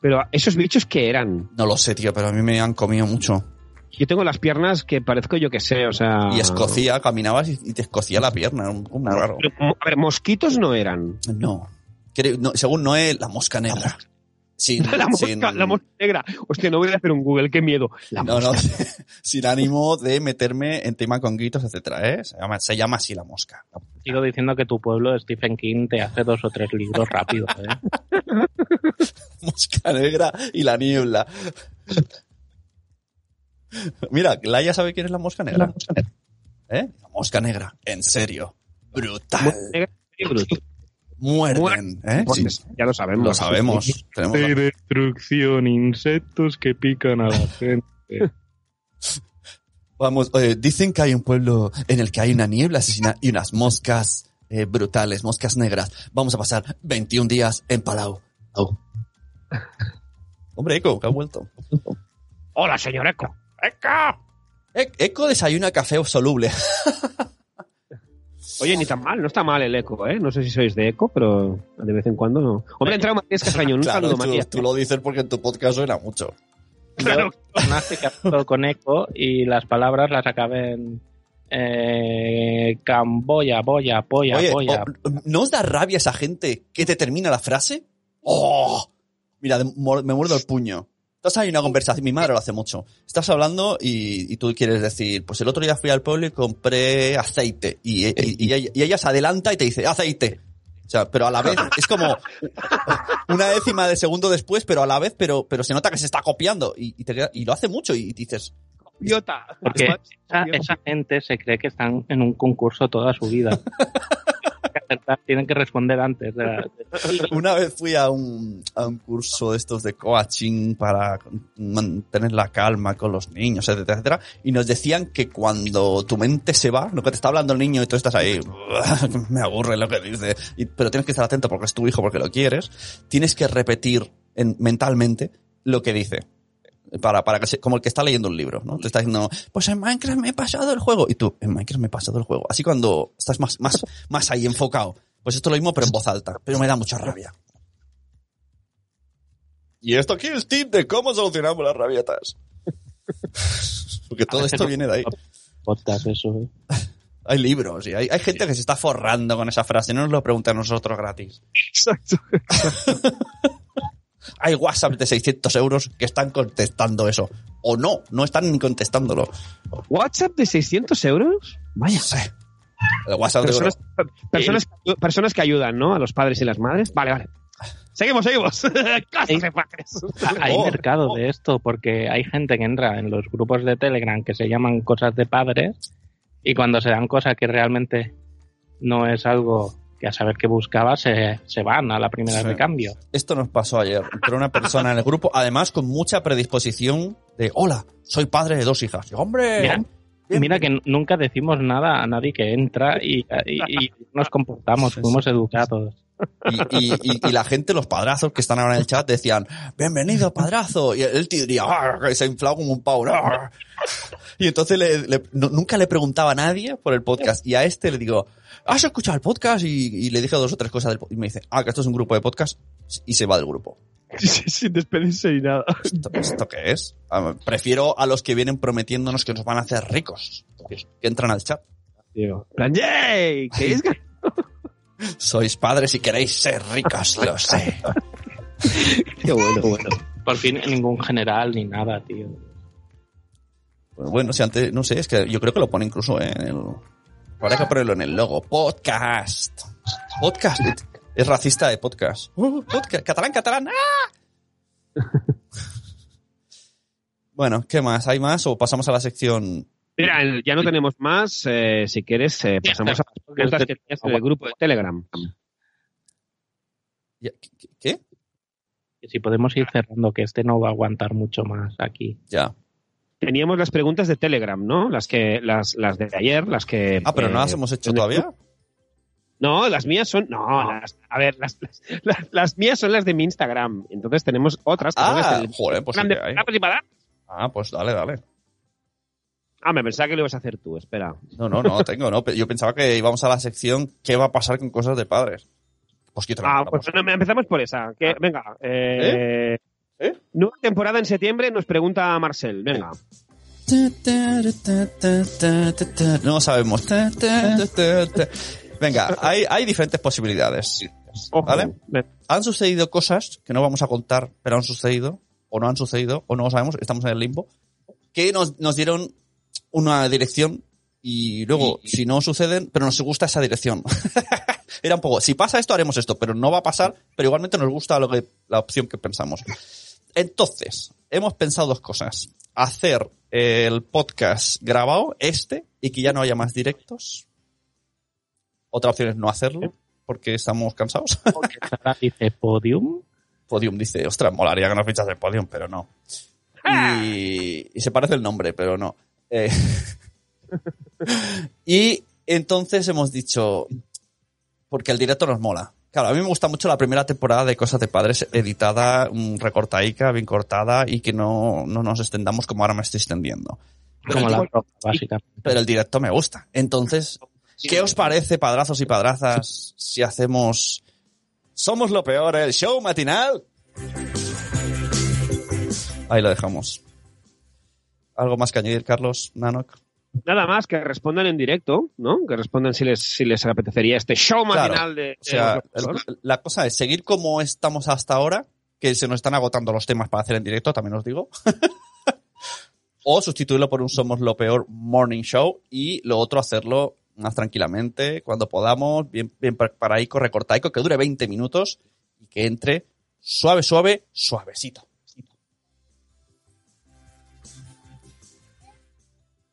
Pero esos bichos que eran. No lo sé, tío, pero a mí me han comido mucho. Yo tengo las piernas que parezco yo que sé, o sea. Y escocía, caminabas y, te escocía la pierna, un, un raro. A ver, mosquitos no eran. No. Creo- no, según Noé, la mosca negra. Sin, La mosca, sin- la mosca negra. Hostia, no voy a hacer un Google, qué miedo. La no, mosca. no, sin ánimo de meterme en tema con gritos, etcétera, ¿eh? Se llama, se llama así la mosca. Sigo diciendo que tu pueblo, Stephen King, te hace dos o tres libros rápido, ¿eh? Mosca negra y la niebla. Mira, Laia sabe quién es la mosca negra. ¿Eh? La mosca negra. En serio. Brutal. Mosca negra, Muerden, ¿eh? Sí, ya lo sabemos. lo sabemos. Tenemos la- destrucción, insectos que pican a la gente. Vamos, eh, dicen que hay un pueblo en el que hay una niebla asesina y unas moscas eh, brutales, moscas negras. Vamos a pasar 21 días en Palau. Hombre, Eco, que ha vuelto. Hola, señor Eco. E- Eco desayuna café soluble. Oye, ni tan mal, no está mal el Eco, ¿eh? No sé si sois de Eco, pero de vez en cuando no. Hombre, ha entrado Matías Castañón. Un claro, saludo, tú, Matías. tú lo dices porque en tu podcast suena mucho. Claro. Nace que habló con eco y las palabras las acabé en eh, camboya, boya, polla, Oye, polla. oh, ¿no os da rabia esa gente que te termina la frase? ¡Oh! Mira, me muerdo el puño. Estás ahí en una conversación, mi madre lo hace mucho. Estás hablando y, y tú quieres decir, pues el otro día fui al pueblo y compré aceite. Y, y- y ella, y ella se adelanta y te dice, aceite. O sea, pero a la vez es como una décima de segundo después, pero a la vez, pero, pero se nota que se está copiando. Y, y te- y lo hace mucho y dices, Idiota. Porque esa, esa gente se cree que están en un concurso toda su vida. Tienen que responder antes. Una vez fui a un, a un curso de estos de coaching para mantener la calma con los niños, etcétera, etcétera, y nos decían que cuando tu mente se va, lo que te está hablando el niño y tú estás ahí, me aburre lo que dice, y- pero tienes que estar atento porque es tu hijo, porque lo quieres, tienes que repetir en- mentalmente lo que dice. Para, para que se- como el que está leyendo un libro, ¿no? Te está diciendo, pues en Minecraft me he pasado el juego. Y tú, en Minecraft me he pasado el juego. Así cuando estás más, más, más ahí enfocado. Pues esto es lo mismo, pero en voz alta. Pero me da mucha rabia. Y esto aquí es tip de cómo solucionamos las rabietas. Porque todo esto viene de ahí. Podcast, eso. ¿eh? Hay libros y hay, hay gente que se está forrando con esa frase. No nos lo preguntan a nosotros gratis. Exacto. Hay WhatsApp de 600 euros que están contestando eso. O no, no están ni contestándolo. ¿WhatsApp de 600 euros? Vaya. El WhatsApp de Personas, personas, que ayudan, ¿no? A los padres y las madres. Vale, vale. Seguimos, seguimos. De padres. Hay Oh. mercado de esto porque hay gente que entra en los grupos de Telegram que se llaman cosas de padres y cuando se dan cosas que realmente no es algo que a saber qué buscaba, se, se van a la primera Sí. de cambio. Esto nos pasó ayer. Entró una persona en el grupo, además con mucha predisposición de, hola, soy padre de dos hijas. Y, Hombre, Mira, que nunca decimos nada a nadie que entra y, y- y nos comportamos, fuimos educados. Y, y- y- y la gente, los padrazos que están ahora en el chat, decían, bienvenido padrazo. Y el tío diría, "Arr", y se inflaba como un pavo. "Arr". Y entonces le- le- no- nunca le preguntaba a nadie por el podcast. Y a este le digo, ¿has escuchado el podcast? Y, le dije dos o tres cosas del Y me dice, ah, que esto es un grupo de podcast. Y se va del grupo. Sin despedirse ni nada. ¿Esto, esto qué es? Ah, Prefiero a los que vienen prometiéndonos que nos van a hacer ricos. Que, entran al chat. Tío. ¡yay! ¿Queréis ganar? Sois padres y queréis ser ricos, lo sé. Qué bueno, bueno. Por fin ningún general ni nada, tío. Pues bueno, si antes, no sé, es que yo creo que lo pone incluso en el... Habrá que ponerlo en el logo. Podcast. Podcast. Es racista de podcast. Uh, podcast. Catalán, catalán. ¡Ah! bueno, ¿qué más? ¿Hay más o pasamos a la sección? Mira, ya no tenemos más. eh, si quieres, eh, pasamos a las preguntas que tenías en el grupo de Telegram. ¿Qué? Que si podemos ir cerrando, que este no va a aguantar mucho más aquí. Ya. Teníamos las preguntas de Telegram, ¿no? Las que, las, las de ayer, las que. Ah, pero no eh, las hemos hecho todavía. No, las mías son. No, las- a ver, las, las, las- las mías son las de mi Instagram. Entonces tenemos otras que son las Ah, del joder, pues sí de hay. Ah, pues dale, dale. Ah, me pensaba que lo ibas a hacer tú, espera. No, no, no tengo, no. Yo pensaba que íbamos a la sección ¿Qué va a pasar con cosas de padres? Pues quítala. Ah, pues no, empezamos por esa. Que, venga, eh, ¿Eh? nueva temporada en septiembre, nos pregunta Marcel. Venga. No sabemos. Venga, hay, hay diferentes posibilidades. ¿Vale? Han sucedido cosas que no vamos a contar, pero han sucedido, o no han sucedido, o no lo sabemos, estamos en el limbo, que nos, nos dieron una dirección y luego, si no suceden, pero nos gusta esa dirección. Era un poco, si pasa esto, haremos esto, pero no va a pasar, pero igualmente nos gusta lo que, la opción que pensamos. Entonces, hemos pensado dos cosas. Hacer el podcast grabado, este, y que ya no haya más directos. Otra opción es no hacerlo. porque estamos cansados. Porque Sara dice podium. Podium dice, ostras, molaría que nos fichas el Podium, pero no. Y, y se parece el nombre, pero no. Eh, y entonces hemos dicho, porque el directo nos mola. Claro, a mí me gusta mucho la primera temporada de Cosas de Padres editada, mm, recortaica, bien cortada y que no, no nos extendamos como ahora me estoy extendiendo. Como la ropa, básicamente. Pero el directo me gusta. Entonces, ¿qué os parece, padrazos y padrazas, si hacemos Somos lo peor, el show matinal? Ahí lo dejamos. ¿Algo más que añadir, Carlos, Nanok? Nada más que respondan en directo, ¿no? Que respondan si les, si les apetecería este show Claro. matinal de... O sea, de- el- la cosa es seguir como estamos hasta ahora, que se nos están agotando los temas para hacer en directo, también os digo. o sustituirlo por un Somos lo peor morning show y lo otro hacerlo más tranquilamente, cuando podamos, bien, bien preparaico, recortaico, que dure 20 minutos y que entre suave, suave, suavecito.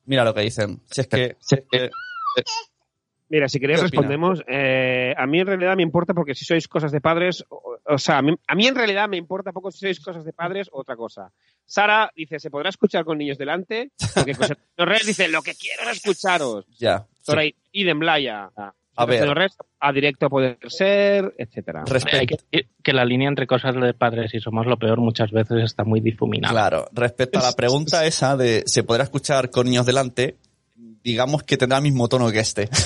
Mira lo que dicen. Si es que, si es que- Mira, si queréis respondemos. Eh, a mí en realidad me importa porque si sois cosas de padres, o, o sea, a mí, a mí en realidad me importa poco si sois cosas de padres o otra cosa. Sara dice, ¿se podrá escuchar con niños delante? Porque José dice, lo que quiero es escucharos. ya. Por ahí, de Mlaya. A ver. a directo puede ser, etcétera. Hay que decir que la línea entre cosas de padres y somos lo peor muchas veces está muy difuminada. Claro, respecto a la pregunta esa de ¿se podrá escuchar con niños delante? Digamos que tendrá el mismo tono que este.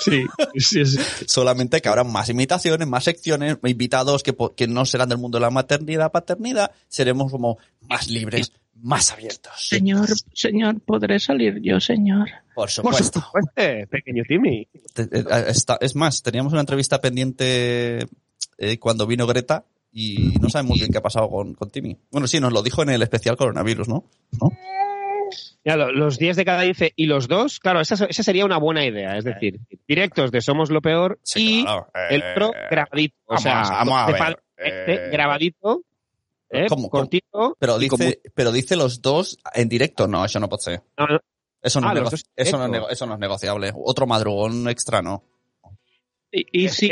Sí, sí, sí. Solamente que habrá más imitaciones, más secciones, invitados que, que no serán del mundo de la maternidad, paternidad, seremos como más libres, más abiertos. Señor, señor, ¿podré salir yo, señor? Por Por supuesto. supuesto, pequeño Timmy. Eh, está- es más, teníamos una entrevista pendiente eh, cuando vino Greta y no sabemos bien qué ha pasado con, con Timmy. Bueno, sí, nos lo dijo en el especial coronavirus, ¿no? ¿No? Ya, los 10 de cada dice y los dos, claro, esa, esa sería una buena idea. Es decir, directos de Somos lo Peor Sí, y claro, eh, el otro grabadito. O vamos sea, a- vamos a ver, eh, grabadito, eh, ¿cómo-. Pero con dice, pero dice los dos en directo. No, eso no puede ser. no, no, Eso no, Ah, es, nego- eso, no nego- eso no es negociable. Otro madrugón extra no. Y, y si,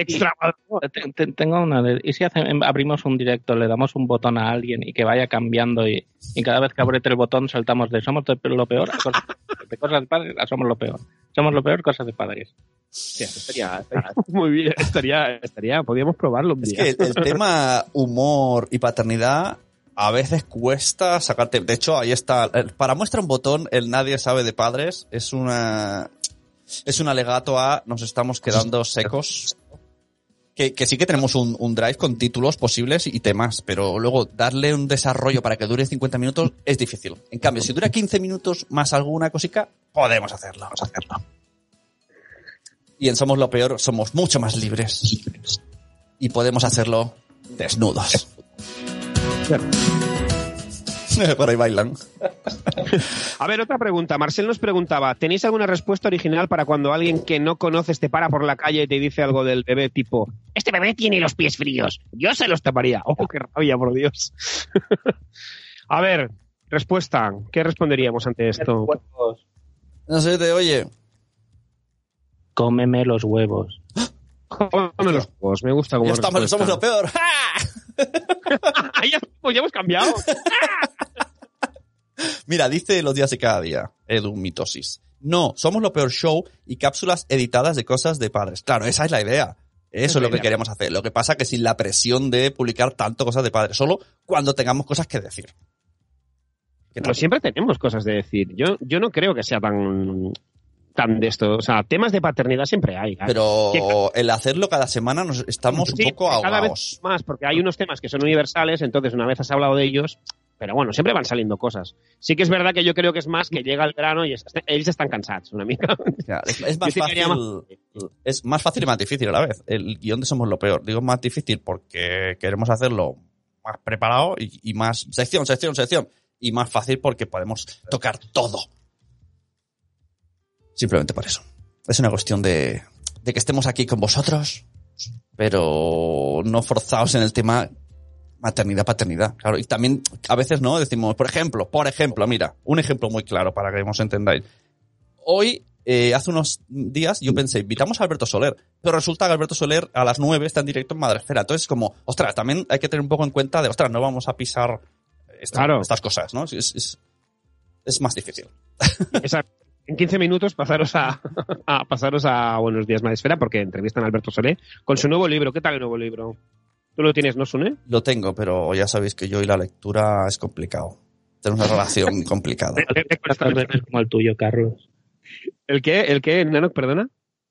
tengo una de, y si hace- abrimos un directo, le damos un botón a alguien y que vaya cambiando y, y cada vez que apriete el botón saltamos de somos de lo peor a cosas, de cosas de padres a somos lo peor. Somos lo peor, cosas de padres. Hostia, estaría, estaría muy bien, estaría, estaría, podríamos probarlo un Es día. que el, el tema humor y paternidad a veces cuesta sacarte. De hecho, ahí está. el- Para muestra un botón, el nadie sabe de padres es una. Es un alegato a nos estamos quedando secos. Que, que sí que tenemos un, un drive con títulos posibles y temas, pero luego darle un desarrollo para que dure 50 minutos es difícil. En cambio, si dura 15 minutos más alguna cosica, podemos hacerlo. Vamos a hacerlo. Y en Somos lo Peor somos mucho más libres. Y podemos hacerlo desnudos. Por ahí bailan. A ver, otra pregunta. Marcel nos preguntaba, ¿tenéis alguna respuesta original para cuando alguien que no conoces te para por la calle y te dice algo del bebé tipo, este bebé tiene los pies fríos, yo se los taparía? ¡Oh, qué rabia, por Dios! A ver, respuesta. ¿Qué responderíamos ante esto? No se te oye. Cómeme los huevos. Cómeme los huevos, me gusta como Ya estamos, respuesta. somos lo peor. ¡Ja! ya, pues ya hemos cambiado. Mira, dice los días de cada día, Edu Mitosis. No, somos lo peor show y cápsulas editadas de cosas de padres. Claro, esa es la idea. Eso es lo que queríamos hacer. Lo que pasa que sin la presión de publicar tanto cosas de padres, solo cuando tengamos cosas que decir. Pero siempre tenemos cosas de decir. Yo, yo no creo que sea tan, tan de esto. O sea, temas de paternidad siempre hay. ¿eh? Pero el hacerlo cada semana nos estamos Sí, un poco cada ahogados. vez más, porque hay unos temas que son universales, entonces una vez has hablado de ellos, pero bueno, siempre van saliendo cosas. Sí que es verdad que yo creo que es más que llega el verano y es- ells estan cansats una mica. Es, es más fácil, es más fácil y más difícil a la vez. El guion de Somos lo Peor. Digo más difícil porque queremos hacerlo más preparado y, y más sección, sección, sección. Y más fácil porque podemos tocar todo. Simplemente por eso. Es una cuestión de, de que estemos aquí con vosotros, pero no forzados en el tema maternidad, paternidad. Claro, y también a veces no decimos, por ejemplo, por ejemplo, mira, un ejemplo muy claro para que nos entendáis. Hoy eh, hace unos días yo pensé, invitamos a Alberto Soler, pero resulta que Alberto Soler a las 9 está en directo en Madresfera. Entonces, como, ostras, también hay que tener un poco en cuenta de, ostras, no vamos a pisar esta- Claro. estas cosas, ¿no? Es, es, es más difícil. Esa- en 15 minutos pasaros a, a pasaros a Buenos Días Madresfera porque entrevistan a Alberto Solé con su nuevo libro. ¿Qué tal el nuevo libro? ¿Tú lo tienes, no, Sune? Lo tengo, pero ya sabéis que yo y la lectura es complicado. Tenemos una relación complicada. Tantas veces como el tuyo, Carlos. ¿El qué? ¿El qué, Nanok, perdona?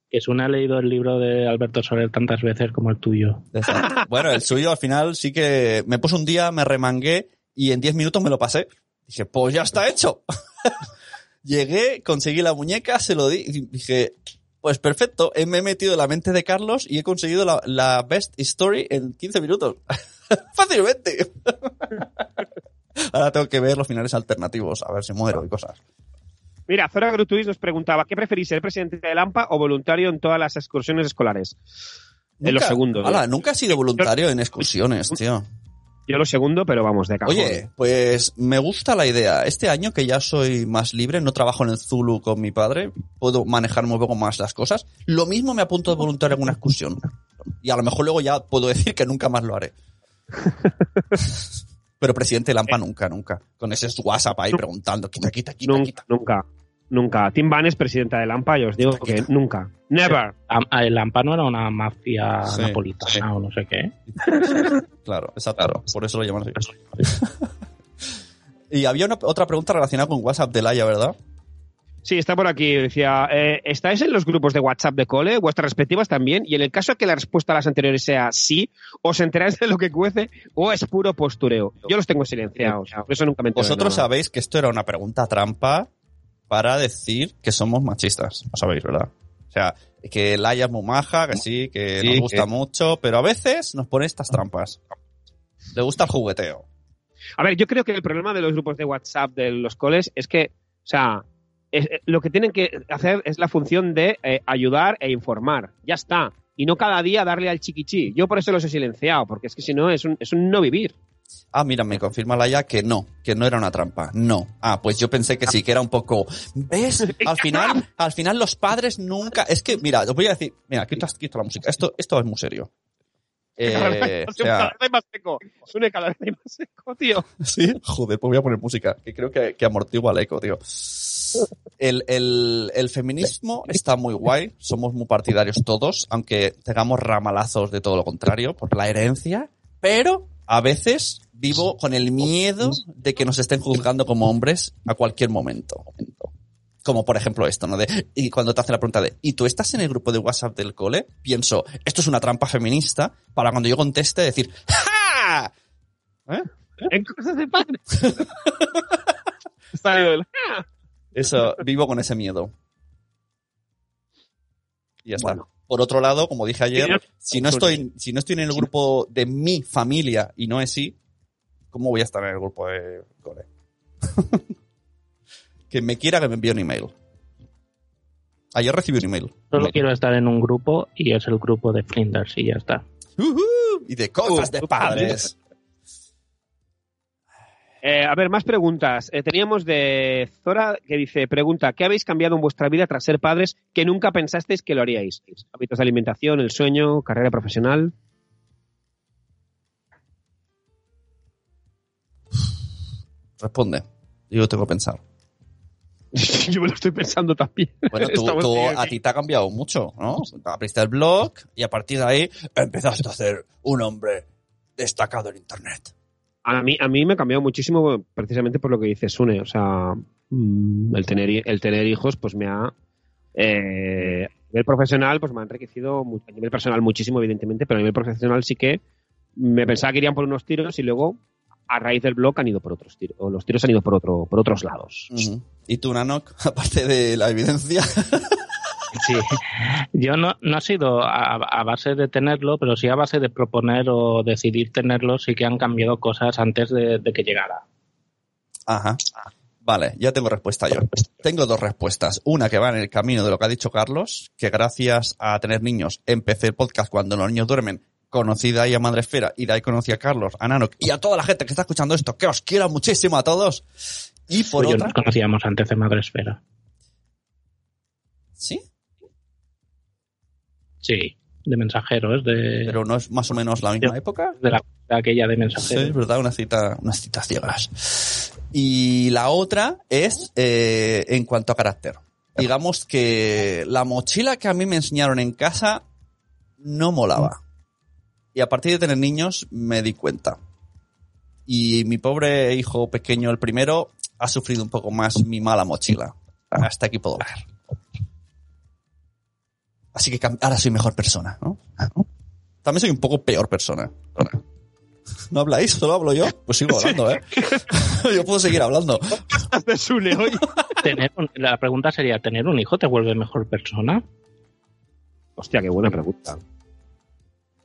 Que Sune ha leído el libro de Alberto Soler tantas veces como el tuyo. Exacto. Bueno, el suyo al final sí que me puse un día, me remangué y en 10 minutos me lo pasé. Dije, pues ya está hecho. Llegué, conseguí la muñeca, se lo di y dije, pues perfecto, eh, me he metido en la mente de Carlos y he conseguido la, la best story en 15 minutos. Fácilmente. Ahora tengo que ver los finales alternativos, a ver si muero y cosas. Mira, Zora Grutuis nos preguntaba, ¿qué preferís, ser presidente de Lampa o voluntario en todas las excursiones escolares? En los segundos. Ala, ¿eh? nunca he sido voluntario en excursiones, tío. Yo lo segundo, pero vamos, de cajón. Oye, pues me gusta la idea. Este año que ya soy más libre, no trabajo en el Zulu con mi padre, puedo manejarme un poco más las cosas. Lo mismo me apunto de voluntario en una excursión. Y a lo mejor luego ya puedo decir que nunca más lo haré. Pero presidente de Lampa nunca, nunca. Con ese WhatsApp ahí preguntando, quita, quita, quita, nunca, quita. nunca, nunca. Tim Van es presidenta de Lampa y os digo que nunca. Never. Am- ah, El Ampano era una mafia Sí, napolitana sí. o no sé qué. Claro, exacto. Por eso lo llaman así. y había una, otra pregunta relacionada con WhatsApp de Laia, ¿verdad? Sí, está por aquí. Decía, eh, ¿estáis en los grupos de WhatsApp de cole? Vuestras respectivas también. Y en el caso de que la respuesta a las anteriores sea sí, ¿os enteráis de lo que cuece o es puro postureo? Yo los tengo silenciados. Por eso nunca me entero Vosotros nada. sabéis que esto era una pregunta trampa para decir que somos machistas. Lo sabéis, ¿verdad? O sea, que Laia es muy maja, que sí, que Sí, nos gusta que- mucho, pero a veces nos pone estas trampas. Le gusta el jugueteo. A ver, yo creo que el problema de los grupos de WhatsApp de los coles es que, o sea, es- eh, lo que tienen que hacer es la función de eh, ayudar e informar. Ya está. Y no cada día darle al chiquichi. Yo por eso los he silenciado, porque es que si no es un, es un no vivir. Ah, mira, me confirma Laia que no, que no era una trampa. No. Ah, pues yo pensé que sí, que era un poco. ¿Ves? Al final, al final los padres nunca. Es que, mira, os voy a decir. Mira, quita, quita la música. Esto, esto es muy serio. Eh, o sea, más seco. Sune cada vez más seco, tío. Sí, joder, pues voy a poner música, que creo que, que amortigua el eco, tío. El, el, el feminismo está muy guay, somos muy partidarios todos, aunque tengamos ramalazos de todo lo contrario, por la herencia, pero a veces vivo con el miedo de que nos estén juzgando como hombres a cualquier momento. Como por ejemplo esto, ¿no? De, y cuando te hacen la pregunta de, ¿y tú estás en el grupo de WhatsApp del cole? Pienso, esto es una trampa feminista para cuando yo conteste decir, ¡ja! ¿Eh? En cosas de padre. Eso, vivo con ese miedo. Y ya está. Bueno. Por otro lado, como dije ayer, si no estoy, si no estoy en el grupo de mi familia y no es sí, ¿cómo voy a estar en el grupo de cole? que me quiera que me envíe un email. Ayer recibí un email. Solo quiero estar en un grupo y es el grupo de Flinders y ya está. Y de cosas de Uh, padres. Eh, a ver, más preguntas. Eh, teníamos de Zora que dice, pregunta, ¿qué habéis cambiado en vuestra vida tras ser padres que nunca pensasteis que lo haríais? Hábitos de alimentación, el sueño, carrera profesional. Responde. Yo tengo que pensar. Yo me lo estoy pensando también. Bueno, tú, tú- a ti te ha cambiado mucho, ¿no? Abriste el blog y a partir de ahí empezaste a ser un hombre destacado en Internet. A mí, a mí me ha cambiado muchísimo precisamente por lo que dice Sune. O sea, mm, el tener, el tener hijos pues me ha... Eh, a nivel profesional pues me ha enriquecido a nivel personal muchísimo evidentemente, pero a nivel profesional sí que me pensaba que irían por unos tiros y luego a raíz del blog han ido por otros tiros, o los tiros han ido por otro, por otros lados. ¿Y tú, Nanok, aparte de la evidencia? Sí. Yo no, no ha sido a, a base de tenerlo, pero sí a base de proponer o decidir tenerlo, sí que han cambiado cosas antes de, de que llegara. Ajá. Vale, ya tengo respuesta yo. Tengo dos respuestas. Una que va en el camino de lo que ha dicho Carlos, que gracias a tener niños empecé el podcast cuando los niños duermen, conocí de ahí a Madresfera y de ahí conocí a Carlos, a Nanok y a toda la gente que está escuchando esto, que os quiero muchísimo a todos. Y por Pues yo otra, nos conocíamos antes de Madresfera. ¿Sí? Sí, de mensajeros, de, Pero no es más o menos la misma época. de, la, de aquella de Sí, mensajeros. es verdad, una cita, unas citas ciegas. Y la otra es eh, en cuanto a carácter. Digamos que la mochila que a mí me enseñaron en casa no molaba. Y a partir de tener niños me di cuenta. Y mi pobre hijo pequeño, el primero, ha sufrido un poco más mi mala mochila. Hasta aquí puedo ver. Así que ahora soy mejor persona, ¿no? También soy un poco peor persona. ¿No habláis? ¿Solo hablo yo? Pues sigo hablando, ¿eh? yo puedo seguir hablando. Tener un- la pregunta sería, ¿tener un hijo te vuelve mejor persona? Hostia, qué buena pregunta.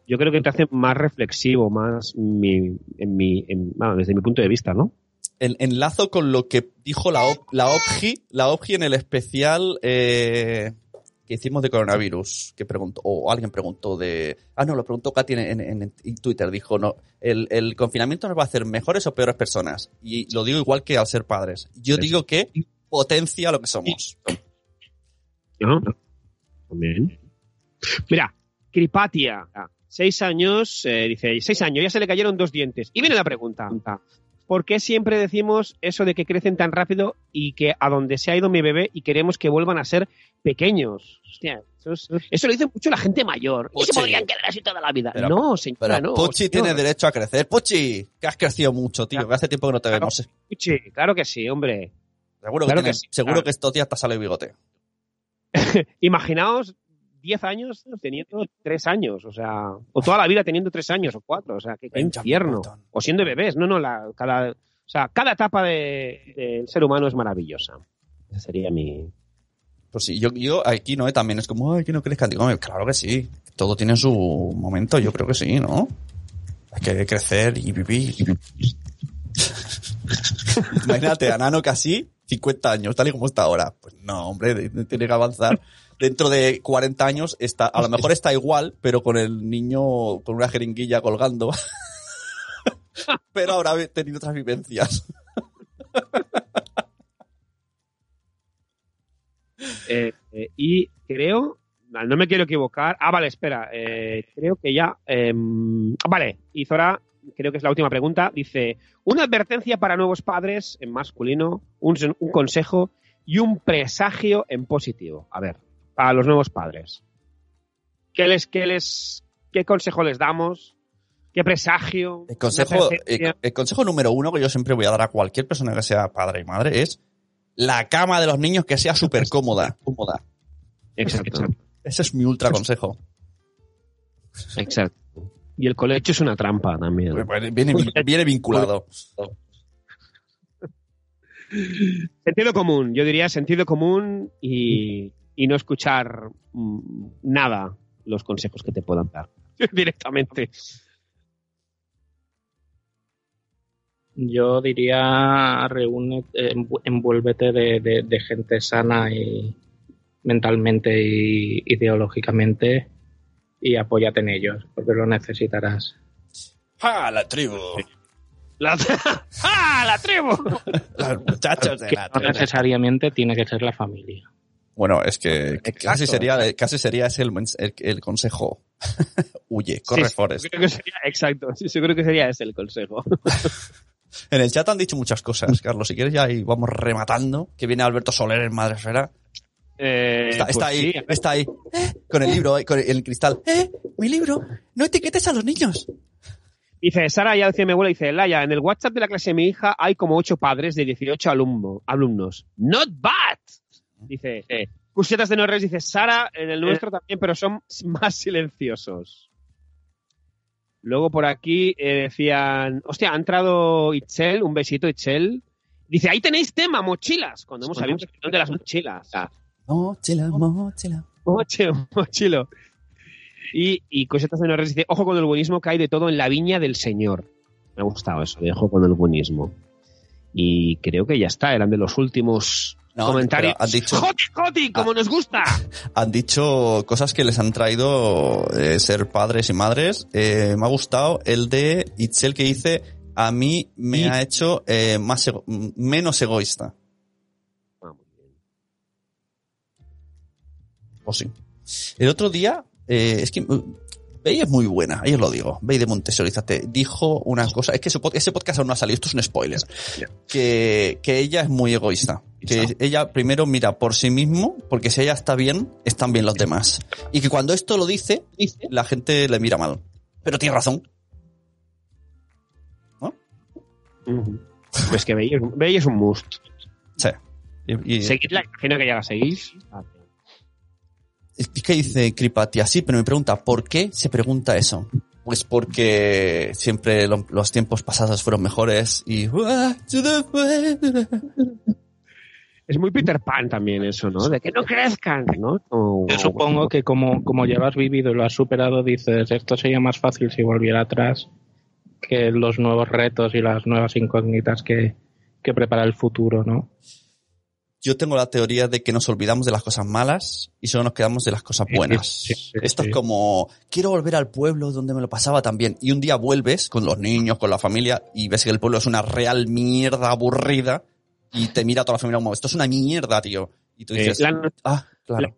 Yo creo que te hace más reflexivo, más mi, en mi, en- bueno, desde mi punto de vista, ¿no? En- enlazo con lo que dijo la, Op- la OPGI, la OPGI en el especial eh, que hicimos de coronavirus, que preguntó, o alguien preguntó de, ah no, lo preguntó Katy en, en- Twitter, dijo, no, el, el confinamiento nos va a hacer mejores o peores personas. Y lo digo igual que al ser padres. Yo Sí. digo que potencia lo que somos. ¿No? También. Mira, Cripatia, seis años, eh, dice, seis años, ya se le cayeron dos dientes. Y viene la pregunta. ¿Por qué siempre decimos eso de que crecen tan rápido y que a donde se ha ido mi bebé y queremos que vuelvan a ser pequeños? Hostia, eso, es- eso lo dice mucho la gente mayor. Y se podrían quedar así toda la vida. Pero- no, señora, Pero no. Puchi señor. tiene derecho a crecer. Puchi, que has crecido mucho, tío, Claro. que hace tiempo que no te Claro. vemos. Puchi, claro que sí, hombre. Seguro, Claro que, sí, seguro que estos días te sale bigote. Imaginaos 10 años teniendo 3 años, o sea, o toda la vida teniendo 3 años o 4, o sea, qué, qué infierno. Button. O siendo bebés, no, no, la, cada, o sea, cada etapa de- del ser humano es maravillosa. Esa sería mi... Pues sí, yo, yo aquí no, también es como, ay, que no crezcan. Digo, "Hombre, claro que sí. Todo tiene su momento, yo creo que sí, ¿no? Hay que crecer y vivir. Imagínate, a Nano casi 50 años, tal y como está ahora. Pues no, hombre, de- de- tiene que avanzar. Dentro de 40 años está, a lo mejor está igual, pero con el niño con una jeringuilla colgando. pero habrá tenido otras vivencias. Eh, eh, y creo, no me quiero equivocar, ah, vale, espera, eh, creo que ya, eh, vale, y Zora, creo que es la última pregunta, dice, una advertencia para nuevos padres en masculino, un, un consejo y un presagio en positivo. A ver, para los nuevos padres. ¿Qué les, qué les, qué consejo les damos? ¿Qué presagio? El consejo, el consejo número uno que yo siempre voy a dar a cualquier persona que sea padre y madre es la cama de los niños que sea súper cómoda. cómoda. Exacto, Ese es mi ultra consejo. exacto. Y el colecho es una trampa también. Viene, viene vinculado. Sentido común, yo diría sentido común y, y no escuchar mm, nada los consejos que te puedan dar directamente. Yo diría, reúne, envu- envuélvete de, de- de gente sana y mentalmente y ideológicamente y apóyate en ellos, porque lo necesitarás. ¡Ah, la tribu! La, ¡Ah, la tribu! Los muchachos de Que la no tribu. necesariamente tiene que ser la familia. Bueno, es que casi sería, casi sería ese el, el, el consejo. Huye, corre, Sí, yo creo que sería, exacto, sí, yo creo que sería ese el consejo. En el chat han dicho muchas cosas, Carlos. Si quieres ya ahí vamos rematando. Que viene Alberto Soler en Madresfera. Eh, Está, pues ahí, sí, está ahí. Eh, Con el libro, eh, con el, el cristal. ¡Eh! ¡Mi libro! ¡No etiquetes a los niños! Dice, Sara ya decía mi abuela, dice, Laia, en el WhatsApp de la clase de mi hija hay como ocho padres de 18 alumno, alumnos. Not bad. Dice, eh, Cusetas de Norres dice, Sara, en el nuestro también, pero son más silenciosos. Luego por aquí eh, decían, hostia, ha entrado Itzel, un besito Itzel. Dice, ahí tenéis tema, mochilas, cuando hemos salido de las mochilas. Ah, Mochila, mochila. Mochilo, mochilo. Y, y Cosetas de Norres dice, ojo con el buenismo que hay de todo en la viña del Señor. Me ha gustado eso, de ojo con el buenismo. Y creo que ya está, eran de los últimos No, comentarios. han dicho- Ah. ¡Joti, joti! ¡Como nos gusta! Han dicho cosas que les han traído eh, ser padres y madres. Eh, me ha gustado el de Itzel que dice, a mí me Y- ha hecho eh, más ego- menos egoísta. Ah, muy bien. Pues sí. El otro día, es que Bey es muy buena, ahí os lo digo. Bey de Montessori, fíjate, dijo una cosa, es que su ese podcast aún no ha salido, esto es un spoiler, que, que ella es muy egoísta. Que ella primero mira por sí mismo, porque si ella está bien, están bien los demás. Y que cuando esto lo dice, la gente le mira mal. Pero tiene razón. Pues que Bey es, Bey es un must. Sí. Y, y- Seguidla, imagino que ya la seguís. Es que dice Kripatia, sí, pero me pregunta, ¿por qué se pregunta eso? Pues porque siempre lo- los tiempos pasados fueron mejores y... Es muy Peter Pan también eso, ¿no? De que no crezcan, ¿no? O- Yo supongo que como, como ya lo has vivido y lo has superado, dices, esto sería más fácil si volviera atrás que los nuevos retos y las nuevas incógnitas que, que prepara el futuro, ¿no? Yo tengo la teoría de que nos olvidamos de las cosas malas y solo nos quedamos de las cosas buenas. Sí, sí, sí, Esto es como, quiero volver al pueblo donde me lo pasaba también. Y un día vuelves con los niños, con la familia, y ves que el pueblo es una real mierda aburrida y te mira toda la familia como, esto es una mierda, tío. Y tú dices, la, ah, claro.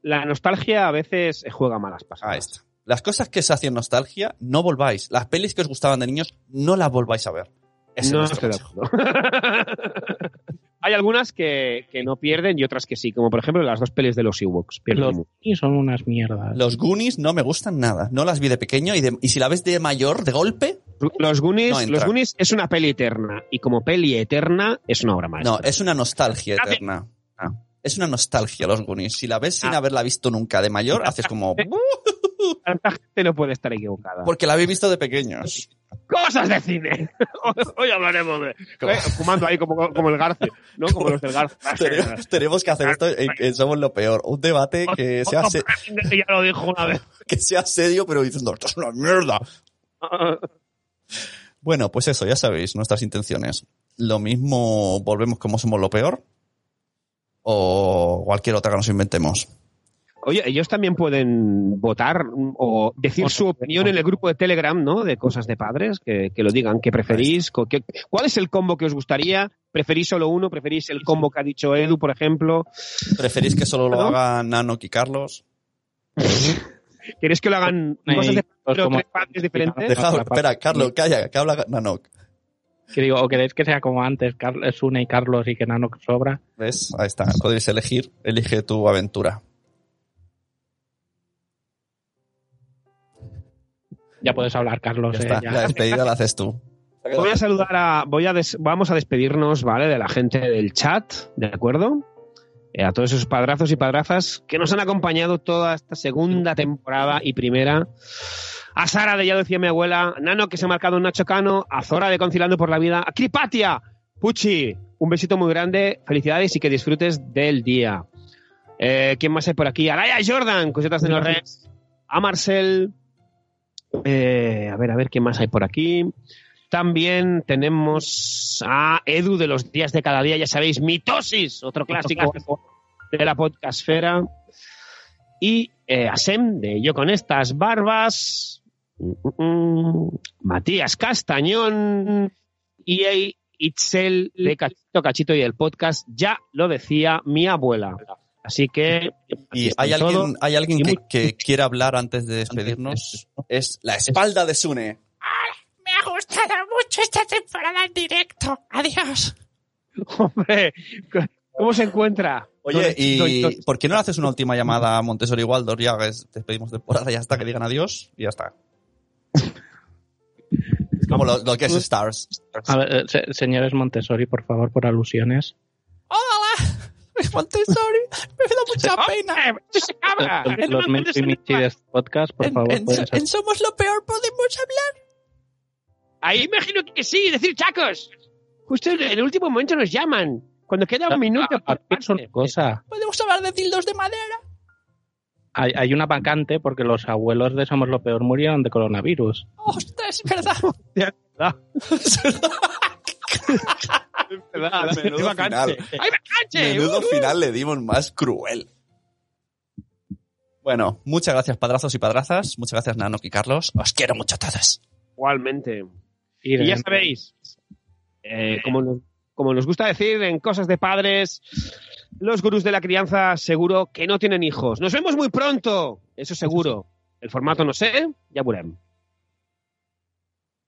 la nostalgia a veces juega malas pasadas. Está. Las cosas que se hacen nostalgia, no volváis. Las pelis que os gustaban de niños, no las volváis a ver. Ese no es nuestro Hay algunas que, que no pierden y otras que sí, como por ejemplo las dos pelis de los Ewoks. Pierden Los y son unas mierdas. Los Goonies no me gustan nada. No las vi de pequeño y, de- y si la ves de mayor, de golpe, Los Goonies, No los Goonies es una peli eterna y como peli eterna es una obra maestra. no, es una nostalgia eterna. Ah. Es una nostalgia los Goonies. Si la ves sin Ah. haberla visto nunca de mayor, haces como... Tanta gente no puede estar equivocada. Porque la habéis visto de pequeños. Cosas de cine. Hoy hablaremos de. Eh, fumando ahí como, como el Garce, ¿no? Como los del Garce. tenemos, tenemos que hacer esto en que somos lo peor. Un debate que sea, se- ya lo dijo una vez. que sea serio, pero diciendo, esto es una mierda. Bueno, pues eso, ya sabéis nuestras intenciones. Lo mismo volvemos como somos lo peor o cualquier otra que nos inventemos. Oye, ellos también pueden votar o decir su opinión en el grupo de Telegram, ¿no? De cosas de padres, que, que lo digan, ¿qué preferís? ¿Cuál es el combo que os gustaría? ¿Preferís solo uno? ¿Preferís el combo que ha dicho Edu, por ejemplo? ¿Preferís que solo lo ¿Perdón? hagan Nano y Carlos? ¿Queréis que lo hagan Eh, cosas de pues como- tres padres diferentes? Espera. Carlos, calla, que habla Nanok. Que digo, o queréis que sea como antes, Carl- Sune y Carlos y que Nano sobra. ¿Ves? Ahí está. Podéis elegir. Elige tu aventura. Ya puedes hablar, Carlos. Ya eh, está. ya. La despedida la haces tú. Voy a saludar a, voy a des- vamos a despedirnos, ¿vale? De la gente del chat, ¿de acuerdo? Eh, a todos esos padrazos y padrazas que nos han acompañado toda esta segunda temporada y primera. A Sara de Ya decía mi abuela, Nano que se ha marcado un Nacho Cano, a Zora de Concilando por la Vida, a Kripatia, Puchi, un besito muy grande, felicidades y que disfrutes del día. Eh, ¿Quién más hay por aquí? A Laia Jordan, cosetas de los Reds, a Marcel, eh, a ver, a ver, ¿quién más hay por aquí? También tenemos a Edu de los días de cada día, ya sabéis, Mitosis, otro clásico de la podcastfera. Y eh, a Sem de Yo con estas barbas. Matías Castañón. Y Itzel de Cachito Cachito y el podcast. Ya lo decía mi abuela. Así que. Y hay todo. alguien, hay alguien que, que quiera hablar antes de despedirnos. Es la espalda de Sune. Me ha gustado mucho esta temporada en directo. Adiós. Hombre, ¿cómo se encuentra? Oye, ¿y por qué no le haces una última llamada a Montessori Waldorf? Ya ves, despedimos temporada y hasta que digan adiós y ya está. Es como lo, lo que es Stars. A ver, eh, se- señores Montessori, por favor, por alusiones. Montessori. Me da mucha pena. ¡Eh, se cabra! Los- Los de este podcast, por En, favor, en- en Somos lo Peor podemos hablar. Ahí imagino que sí, decir chacos. Justo en el último momento nos llaman. Cuando queda un minuto. Pienso una cosa. Podemos hablar de dildos de madera. Hay, hay una vacante porque los abuelos de Somos lo Peor murieron de coronavirus. Ostras, es verdad. Menudo final. ¡Uh! le dimos más cruel. Bueno, muchas gracias padrazos y padrazas. Muchas gracias Nano y Carlos. Os quiero mucho a todos. Igualmente. Y Y ya sabéis, eh, como, nos, como nos gusta decir en cosas de padres, los gurús de la crianza seguro que no tienen hijos. Nos vemos muy pronto, eso seguro. El formato no sé, ya veremos.